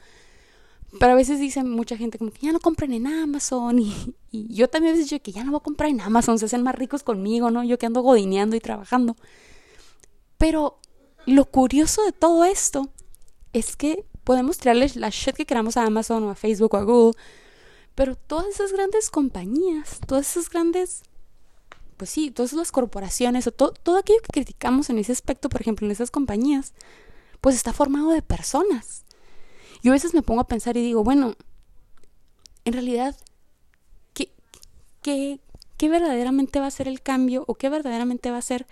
Pero a veces dicen mucha gente como que ya no compren en Amazon y, y yo también a veces digo que ya no voy a comprar en Amazon, se hacen más ricos conmigo, ¿no? Yo que ando godineando y trabajando. Pero lo curioso de todo esto es que podemos tirarles la shit que queramos a Amazon o a Facebook o a Google, pero todas esas grandes compañías, todas esas grandes, pues sí, todas las corporaciones o todo aquello que criticamos en ese aspecto, por ejemplo, en esas compañías, pues está formado de personas. Yo a veces me pongo a pensar y digo, bueno, en realidad, ¿qué, qué, qué verdaderamente va a ser el cambio o qué verdaderamente va a ser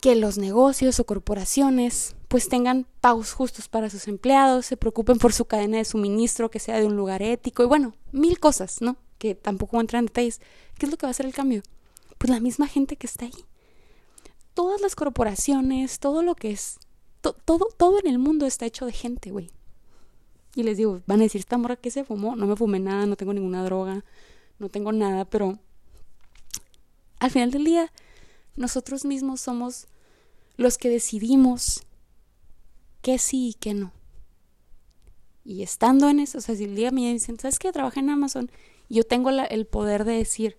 que los negocios o corporaciones pues tengan pagos justos para sus empleados, se preocupen por su cadena de suministro, que sea de un lugar ético y bueno, mil cosas, ¿no? Que tampoco entrar en detalles. ¿Qué es lo que va a hacer el cambio? Pues la misma gente que está ahí. Todas las corporaciones, todo lo que es todo, todo en el mundo está hecho de gente, güey. Y les digo, van a decir, esta morra que se fumó, no me fumé nada, no tengo ninguna droga, no tengo nada, pero al final del día, nosotros mismos somos los que decidimos qué sí y qué no. Y estando en eso, o sea, si el día me dicen, ¿sabes qué? Trabaja en Amazon. Y yo tengo el poder de decir,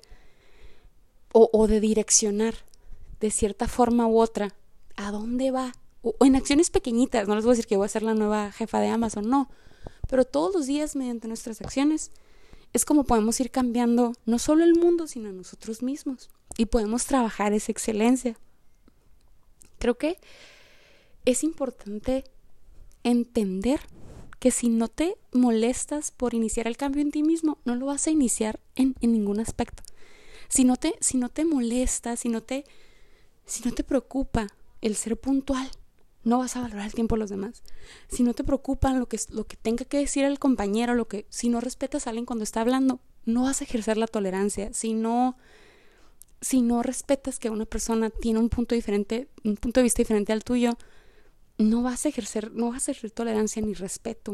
o, o de direccionar de cierta forma u otra, ¿a dónde va o, en acciones pequeñitas, no les voy a decir que voy a ser la nueva jefa de Amazon, no, pero todos los días mediante nuestras acciones es como podemos ir cambiando no solo el mundo, sino nosotros mismos y podemos trabajar esa excelencia. Creo que es importante entender que si no te molestas por iniciar el cambio en ti mismo, no lo vas a iniciar en, en ningún aspecto. Si no te, si no te molesta, si no te, si no te preocupa el ser puntual, no vas a valorar el tiempo de los demás. Si no te preocupan lo que, lo que tenga que decir el compañero, lo que, si no respetas a alguien cuando está hablando, no vas a ejercer la tolerancia. Si no, si no respetas que una persona tiene un punto diferente, un punto de vista diferente al tuyo, no vas a ejercer, no vas a ejercer tolerancia ni respeto.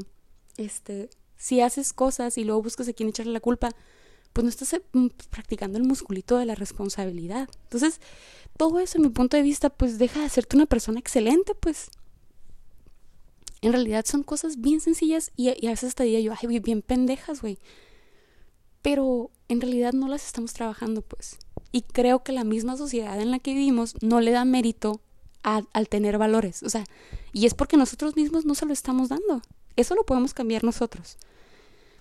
Este, si haces cosas y luego buscas a quien echarle la culpa, pues no estás eh, practicando el musculito de la responsabilidad. Entonces, todo eso, en mi punto de vista, pues deja de hacerte una persona excelente, pues. En realidad son cosas bien sencillas y, a veces hasta diría yo, ay, bien pendejas, güey. Pero en realidad no las estamos trabajando, pues. Y creo que la misma sociedad en la que vivimos no le da mérito al tener valores. O sea, y es porque nosotros mismos no se lo estamos dando. Eso lo podemos cambiar nosotros.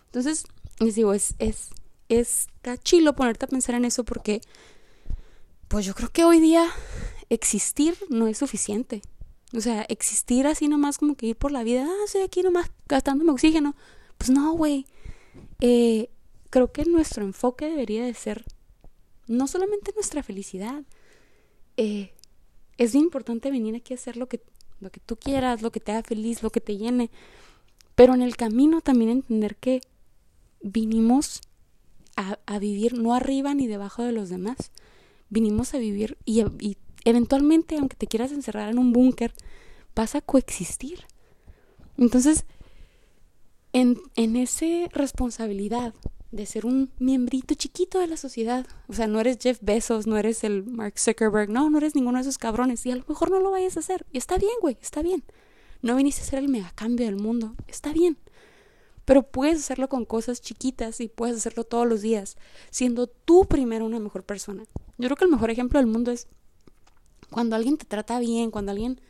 Entonces, les digo, es, es chilo ponerte a pensar en eso porque, pues yo creo que hoy día existir no es suficiente. O sea, existir así nomás como que ir por la vida, ah, estoy aquí nomás gastándome oxígeno. Pues no, güey. Eh, creo que nuestro enfoque debería de ser no solamente nuestra felicidad. Eh, es importante venir aquí a hacer lo que, lo que tú quieras, lo que te haga feliz, lo que te llene. Pero en el camino también entender que vinimos a, vivir no arriba ni debajo de los demás. vinimos a vivir y, y eventualmente, aunque te quieras encerrar en un búnker, vas a coexistir. Entonces, en, en esa responsabilidad de ser un miembrito chiquito de la sociedad, o sea, no eres Jeff Bezos, no eres el Mark Zuckerberg, no, no eres ninguno de esos cabrones, y a lo mejor no lo vayas a hacer, y está bien, güey, está bien. No viniste a ser el megacambio del mundo, está bien. Pero puedes hacerlo con cosas chiquitas y puedes hacerlo todos los días, siendo tú primero una mejor persona. Yo creo que el mejor ejemplo del mundo es cuando alguien te trata bien, cuando alguien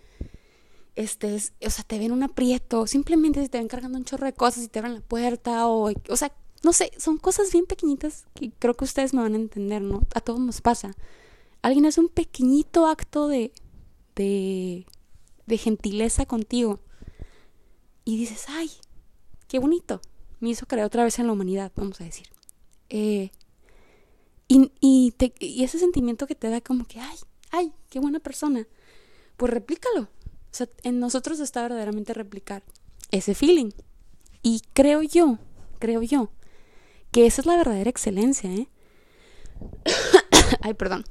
este, o sea, te ven un aprieto, simplemente si te ven cargando un chorro de cosas y te abren la puerta o, o sea, no sé, son cosas bien pequeñitas que creo que ustedes me van a entender, ¿no? A todos nos pasa. Alguien hace un pequeñito acto de, de, de gentileza contigo y dices, ay, qué bonito, me hizo creer otra vez en la humanidad, vamos a decir. Eh, y, y, te, y ese sentimiento que te da como que, ay, ay, qué buena persona, pues replícalo. O sea, en nosotros está verdaderamente replicar ese feeling. Y creo yo, creo yo, que esa es la verdadera excelencia, ¿eh? ay, perdón.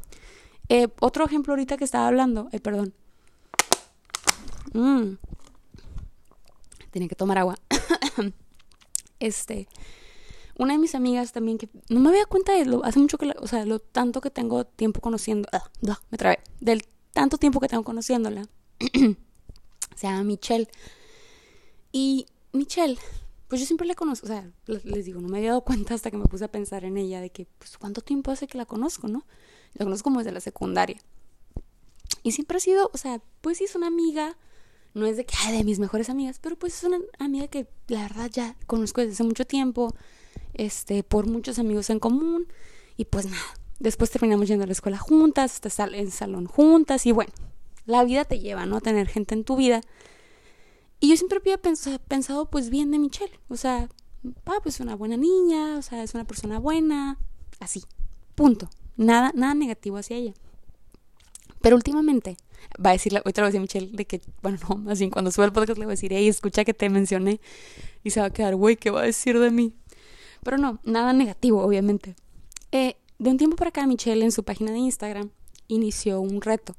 Eh, otro ejemplo ahorita que estaba hablando, ay, perdón. Mm. Tenía que tomar agua. este, una de mis amigas también que no me había cuenta de lo, hace mucho que, o sea, lo tanto que tengo tiempo conociendo, ah, me trabé, del tanto tiempo que tengo conociéndola, se llama Michelle. Y Michelle, pues yo siempre la conozco, o sea, les digo, no me había dado cuenta hasta que me puse a pensar en ella, de que, pues, ¿cuánto tiempo hace que la conozco, no? La conozco como desde la secundaria. Y siempre ha sido, o sea, pues sí es una amiga no es de que, ay, de mis mejores amigas, pero pues es una amiga que la verdad ya conozco desde hace mucho tiempo, este, por muchos amigos en común, y pues nada, después terminamos yendo a la escuela juntas, hasta en salón juntas, y bueno, la vida te lleva, ¿no? A tener gente en tu vida. Y yo siempre había pensado, pues bien de Michelle, o sea, ah, pues una buena niña, o sea, es una persona buena, así, punto, nada, nada negativo hacia ella. Pero últimamente, va a decir, ahorita le voy a Michelle de que, bueno, no, bien cuando suba el podcast le voy a decir, hey, escucha que te mencioné. Y se va a quedar, güey, ¿qué va a decir de mí? Pero no, nada negativo, obviamente. Eh, de un tiempo para acá, Michelle en su página de Instagram inició un reto.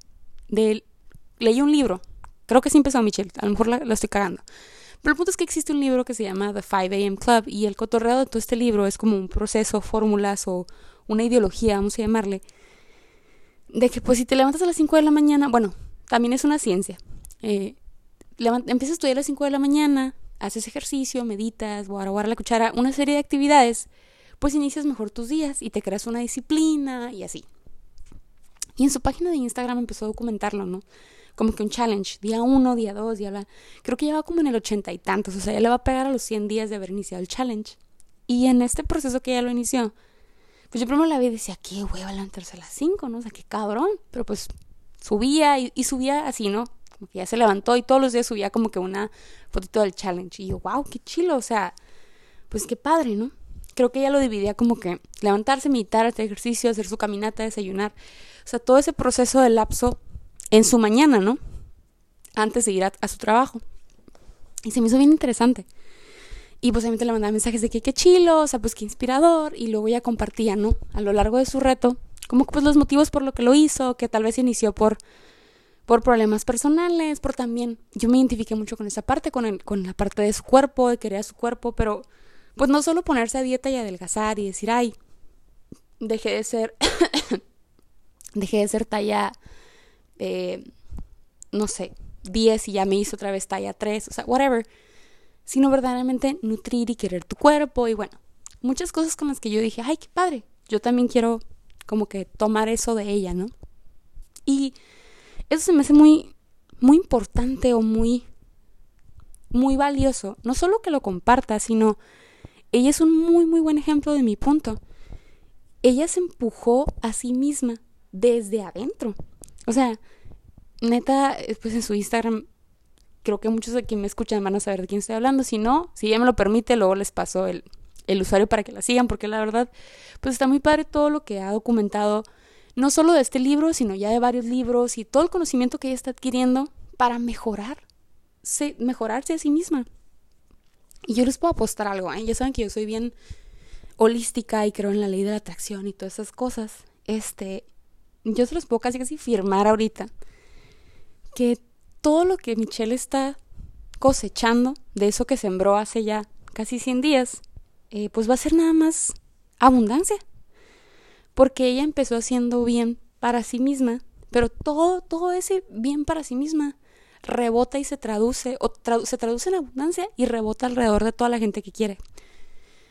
De, leí un libro. Creo que sí empezó Michelle, a lo mejor la, estoy cagando. Pero el punto es que existe un libro que se llama The 5 AM Club y el cotorreo de todo este libro es como un proceso, fórmulas o una ideología, vamos a llamarle, de que pues si te levantas a las 5 de la mañana, bueno, también es una ciencia. Eh, empiezas a estudiar a las 5 de la mañana, haces ejercicio, meditas, guarda la cuchara, una serie de actividades, pues inicias mejor tus días y te creas una disciplina y así. Y en su página de Instagram empezó a documentarlo, ¿no? Como que un challenge, día 1, día 2, día. Creo que lleva como en el ochenta y tantos, o sea, ya le va a pegar a los 100 días de haber iniciado el challenge. Y en este proceso que ya lo inició, pues yo primero la vi y decía, qué hueva levantarse a las 5, ¿no? O sea, qué cabrón. Pero pues subía y, subía así, ¿no? Como que ya se levantó y todos los días subía como que una fotito del challenge. Y yo, wow, qué chilo, o sea, pues qué padre, ¿no? Creo que ella lo dividía como que levantarse, meditar, hacer ejercicio, hacer su caminata, desayunar. O sea, todo ese proceso de lapso en su mañana, ¿no? Antes de ir a su trabajo. Y se me hizo bien interesante. Y pues obviamente le mandaba mensajes de que qué chilo, o sea, pues qué inspirador. Y luego ya compartía, ¿no? A lo largo de su reto, como pues los motivos por lo que lo hizo, que tal vez inició por, por problemas personales, por también, yo me identifiqué mucho con esa parte, con, el, con la parte de su cuerpo, de querer a su cuerpo, pero pues no solo ponerse a dieta y adelgazar y decir, ay, dejé de ser, dejé de ser talla, eh, no sé, 10 y ya me hizo otra vez talla 3, o sea, whatever sino verdaderamente nutrir y querer tu cuerpo y bueno, muchas cosas con las que yo dije, ay, qué padre, yo también quiero como que tomar eso de ella, ¿no? Y eso se me hace muy, muy importante o muy, muy valioso, no solo que lo comparta, sino ella es un muy, muy buen ejemplo de mi punto. Ella se empujó a sí misma desde adentro. O sea, neta, pues en su Instagram creo que muchos de quienes me escuchan van a saber de quién estoy hablando. Si no, si ella me lo permite, luego les paso el, el usuario para que la sigan, porque la verdad, pues está muy padre todo lo que ha documentado, no solo de este libro, sino ya de varios libros y todo el conocimiento que ella está adquiriendo para mejorar, mejorarse a sí misma. Y yo les puedo apostar algo, ¿eh? ya saben que yo soy bien holística y creo en la ley de la atracción y todas esas cosas. Este, yo se los puedo casi casi firmar ahorita, que todo lo que Michelle está cosechando de eso que sembró hace ya casi 100 días, eh, pues va a ser nada más abundancia. Porque ella empezó haciendo bien para sí misma, pero todo, todo ese bien para sí misma rebota y se traduce, o se traduce en abundancia y rebota alrededor de toda la gente que quiere.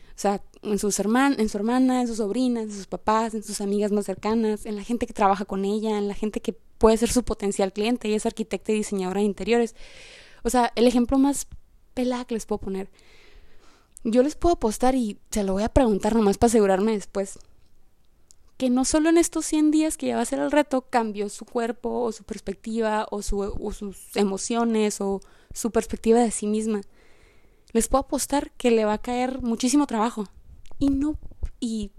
O sea, en, sus en su hermana, en sus sobrinas, en sus papás, en sus amigas más cercanas, en la gente que trabaja con ella, en la gente que puede ser su potencial cliente. Ella es arquitecta y diseñadora de interiores. O sea, el ejemplo más pelada que les puedo poner. Yo les puedo apostar y se lo voy a preguntar nomás para asegurarme después. Que no solo en estos 100 días que ya va a ser el reto cambió su cuerpo o su perspectiva o, su, o sus emociones o su perspectiva de sí misma. Les puedo apostar que le va a caer muchísimo trabajo. Y no, y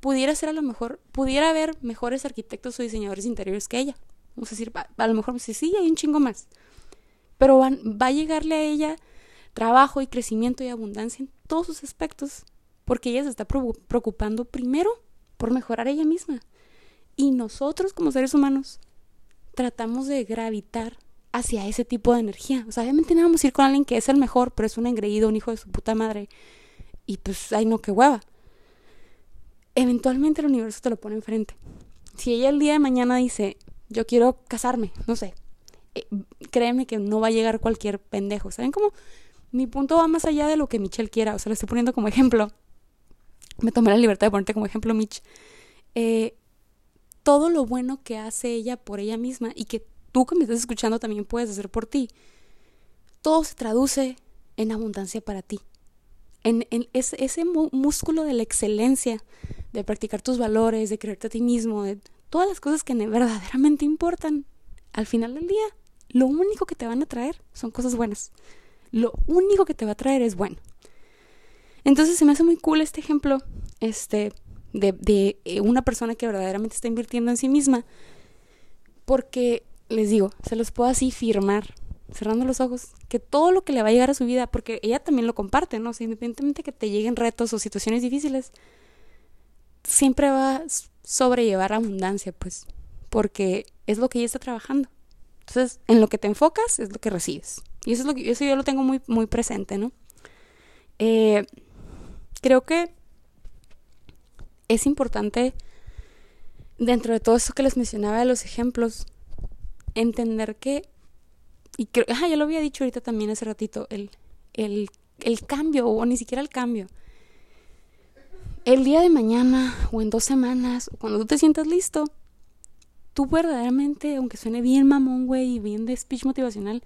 pudiera ser a lo mejor, pudiera haber mejores arquitectos o diseñadores interiores que ella. Vamos a decir, a, lo mejor sí, sí, hay un chingo más. Pero va a llegarle a ella trabajo y crecimiento y abundancia en todos sus aspectos, porque ella se está preocupando primero por mejorar ella misma. Y nosotros como seres humanos tratamos de gravitar hacia ese tipo de energía. O sea, obviamente no vamos a ir con alguien que es el mejor, pero es un engreído, un hijo de su puta madre. Y pues, ay no, qué hueva eventualmente el universo te lo pone enfrente. Si ella el día de mañana dice, yo quiero casarme, no sé, eh, créeme que no va a llegar cualquier pendejo. ¿Saben cómo? Mi punto va más allá de lo que Michelle quiera. O sea, le estoy poniendo como ejemplo. Me tomé la libertad de ponerte como ejemplo, Mitch. Eh, todo lo bueno que hace ella por ella misma y que tú que me estás escuchando también puedes hacer por ti, todo se traduce en abundancia para ti. En, ese, músculo de la excelencia de practicar tus valores, de creerte a ti mismo, de todas las cosas que verdaderamente importan, al final del día, lo único que te van a traer son cosas buenas. Lo único que te va a traer es bueno. Entonces se me hace muy cool este ejemplo este, de, de eh, una persona que verdaderamente está invirtiendo en sí misma. Porque, les digo, se los puedo así firmar, cerrando los ojos, que todo lo que le va a llegar a su vida, porque ella también lo comparte, ¿no? independientemente que te lleguen retos o situaciones difíciles, siempre va a sobrellevar abundancia, pues, porque es lo que ella está trabajando. Entonces, en lo que te enfocas es lo que recibes. Y eso es lo que eso yo lo tengo muy, muy presente, ¿no? Eh, creo que es importante, dentro de todo eso que les mencionaba de los ejemplos, entender que, y creo, ah, ya lo había dicho ahorita también hace ratito, el, el, el cambio, o ni siquiera el cambio, el día de mañana o en dos semanas, o cuando tú te sientas listo, tú verdaderamente, aunque suene bien mamón, güey, y bien de speech motivacional,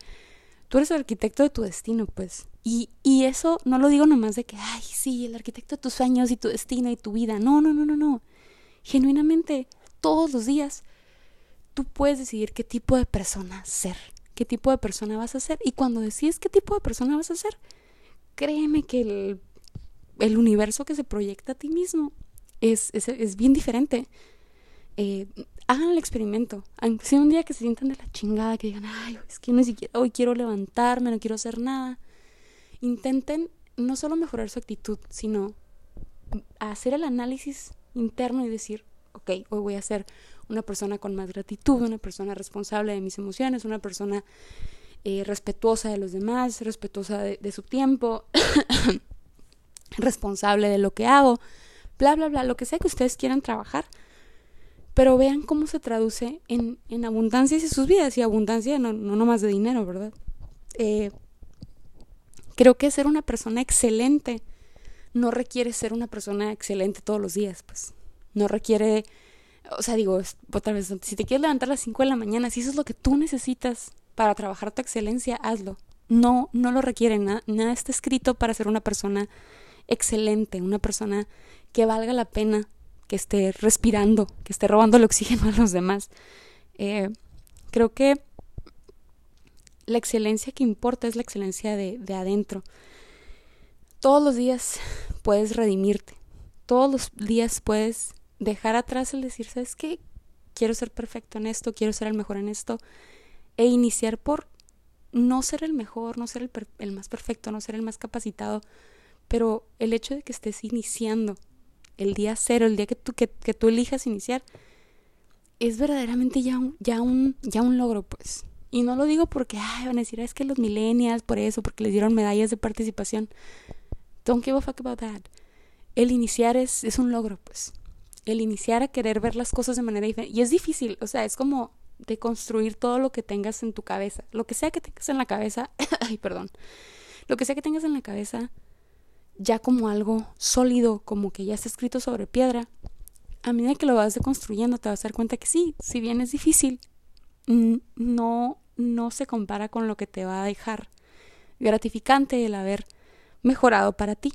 tú eres el arquitecto de tu destino, pues. Y, y eso no lo digo nomás de que, ay, sí, el arquitecto de tus sueños y tu destino y tu vida. No, no, no, no, no. Genuinamente, todos los días, tú puedes decidir qué tipo de persona ser, qué tipo de persona vas a ser. Y cuando decides qué tipo de persona vas a ser, créeme que el el universo que se proyecta a ti mismo es, es, bien diferente. Eh, hagan el experimento. Aunque sea un día que se sientan de la chingada, que digan, ay, es que ni siquiera hoy quiero levantarme, no quiero hacer nada. Intenten no solo mejorar su actitud, sino hacer el análisis interno y decir, ok, hoy voy a ser una persona con más gratitud, una persona responsable de mis emociones, una persona eh, respetuosa de los demás, respetuosa de, su tiempo, responsable de lo que hago, bla, bla, bla, lo que sea que ustedes quieran trabajar. Pero vean cómo se traduce en, en abundancia en sus vidas y abundancia no, no nomás de dinero, ¿verdad? Eh, creo que ser una persona excelente no requiere ser una persona excelente todos los días, pues. No requiere, o sea, digo, otra vez, si te quieres levantar a las 5 de la mañana, si eso es lo que tú necesitas para trabajar tu excelencia, hazlo. No, no lo requiere, nada, nada está escrito para ser una persona excelente, una persona que valga la pena que esté respirando, que esté robando el oxígeno a los demás. Eh, creo que la excelencia que importa es la excelencia de, de adentro. Todos los días puedes redimirte, todos los días puedes dejar atrás el decir, ¿sabes qué? Quiero ser perfecto en esto, quiero ser el mejor en esto, e iniciar por no ser el mejor, no ser el, el más perfecto, no ser el más capacitado, pero el hecho de que estés iniciando el día cero, el día que tú, que, tú elijas iniciar, es verdaderamente ya un, ya un, ya un logro, pues. Y no lo digo porque, ay, van a decir, es que los millennials, por eso, porque les dieron medallas de participación. Don't give a fuck about that. El iniciar es, es un logro, pues. El iniciar a querer ver las cosas de manera diferente. Y es difícil, o sea, es como de construir todo lo que tengas en tu cabeza. Lo que sea que tengas en la cabeza, ay, perdón. Lo que sea que tengas en la cabeza, ya como algo sólido, como que ya está escrito sobre piedra, a medida que lo vas construyendo te vas a dar cuenta que sí, si bien es difícil, no, no se compara con lo que te va a dejar gratificante el haber mejorado para ti.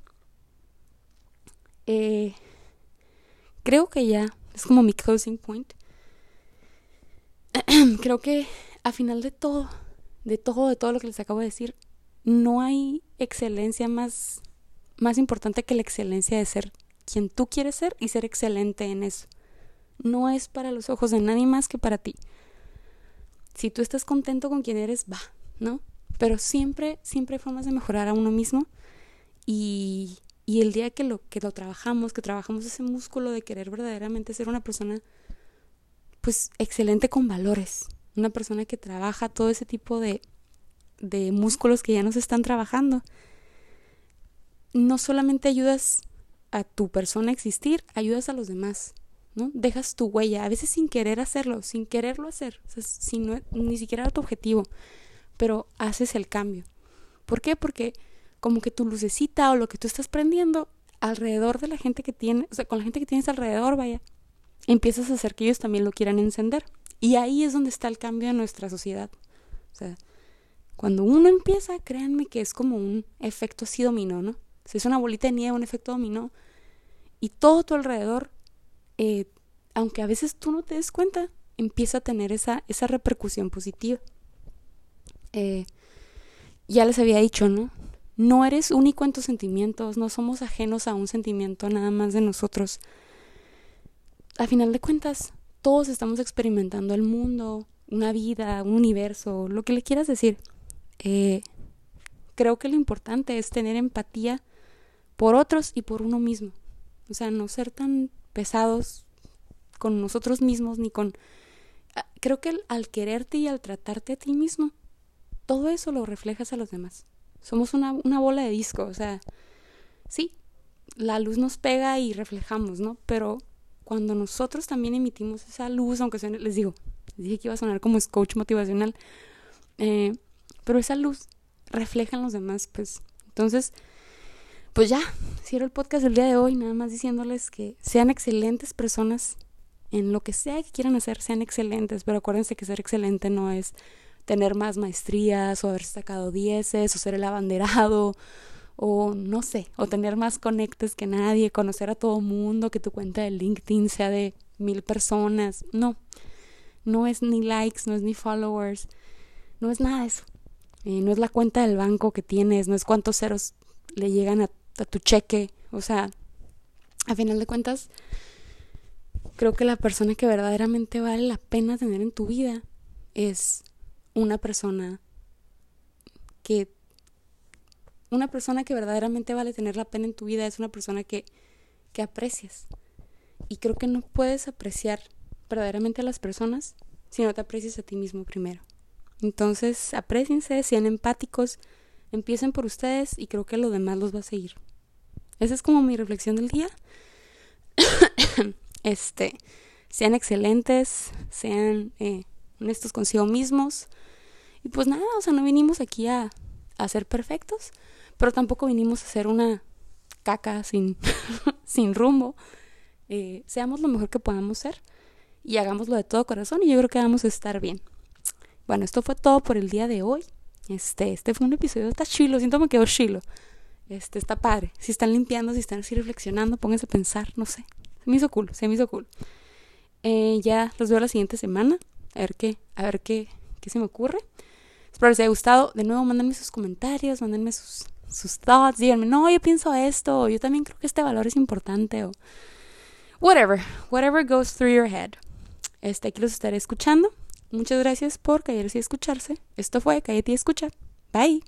Eh, creo que ya es como mi closing point. creo que a final de todo, de todo, de todo lo que les acabo de decir, no hay excelencia más, más importante que la excelencia de ser quien tú quieres ser y ser excelente en eso. No es para los ojos de nadie más que para ti. Si tú estás contento con quien eres, va, ¿no? Pero siempre, siempre hay formas de mejorar a uno mismo y, y el día que lo, que lo trabajamos, que trabajamos ese músculo de querer verdaderamente ser una persona, pues excelente con valores, una persona que trabaja todo ese tipo de, de músculos que ya nos están trabajando, no solamente ayudas a tu persona existir, ayudas a los demás, ¿no? Dejas tu huella, a veces sin querer hacerlo, sin quererlo hacer, sin, ni siquiera era tu objetivo, pero haces el cambio. ¿Por qué? Porque como que tu lucecita o lo que tú estás prendiendo alrededor de la gente que tienes, o sea, con la gente que tienes alrededor, vaya, empiezas a hacer que ellos también lo quieran encender. Y ahí es donde está el cambio en nuestra sociedad. O sea, cuando uno empieza, créanme que es como un efecto así dominó, ¿no? es una bolita de nieve, un efecto dominó. Y todo tu alrededor, eh, aunque a veces tú no te des cuenta, empieza a tener esa, esa repercusión positiva. Eh, ya les había dicho, ¿no? No eres único en tus sentimientos, no somos ajenos a un sentimiento nada más de nosotros. A final de cuentas, todos estamos experimentando el mundo, una vida, un universo, lo que le quieras decir. Eh, creo que lo importante es tener empatía por otros y por uno mismo. O sea, no ser tan pesados con nosotros mismos ni con... Ah, creo que al quererte y al tratarte a ti mismo, todo eso lo reflejas a los demás. Somos una, una bola de disco, o sea, sí, la luz nos pega y reflejamos, ¿no? Pero cuando nosotros también emitimos esa luz, aunque sea, les digo, les dije que iba a sonar como coach motivacional, eh, pero esa luz refleja en los demás, pues. Entonces, pues ya, cierro el podcast del día de hoy, nada más diciéndoles que sean excelentes personas en lo que sea que quieran hacer, sean excelentes, pero acuérdense que ser excelente no es tener más maestrías o haber sacado dieces o ser el abanderado o no sé, o tener más conectes que nadie, conocer a todo mundo, que tu cuenta de LinkedIn sea de mil personas. No, no es ni likes, no es ni followers, no es nada de eso. No es la cuenta del banco que tienes, no es cuántos ceros le llegan a a tu cheque. O sea, a final de cuentas, creo que la persona que verdaderamente vale la pena tener en tu vida es una persona que una persona que verdaderamente vale tener la pena en tu vida es una persona que, que aprecias. Y creo que no puedes apreciar verdaderamente a las personas si no te aprecias a ti mismo primero. Entonces, apreciense, sean empáticos, empiecen por ustedes y creo que lo demás los va a seguir. Esa es como mi reflexión del día. este, sean excelentes, sean eh, honestos consigo mismos. Pues nada, o sea, no vinimos aquí a, a ser perfectos, pero tampoco vinimos a ser una caca sin, sin rumbo. Eh, seamos lo mejor que podamos ser y hagámoslo de todo corazón y yo creo que vamos a estar bien. Bueno, esto fue todo por el día de hoy. Este, este fue un episodio, está chilo, siento me quedó chilo. Este, está padre. Si están limpiando, si están así reflexionando, pónganse a pensar, no sé. Se me hizo cool, se me hizo cool. Eh, ya los veo la siguiente semana. A ver qué, a ver qué, qué se me ocurre. Espero les haya gustado. De nuevo, mándenme sus comentarios, mándenme sus, sus thoughts. Díganme, no, yo pienso esto. Yo también creo que este valor es importante. O whatever, whatever goes through your head. Este, aquí los estaré escuchando. Muchas gracias por callarse y escucharse. Esto fue Cállate y Escucha. Bye.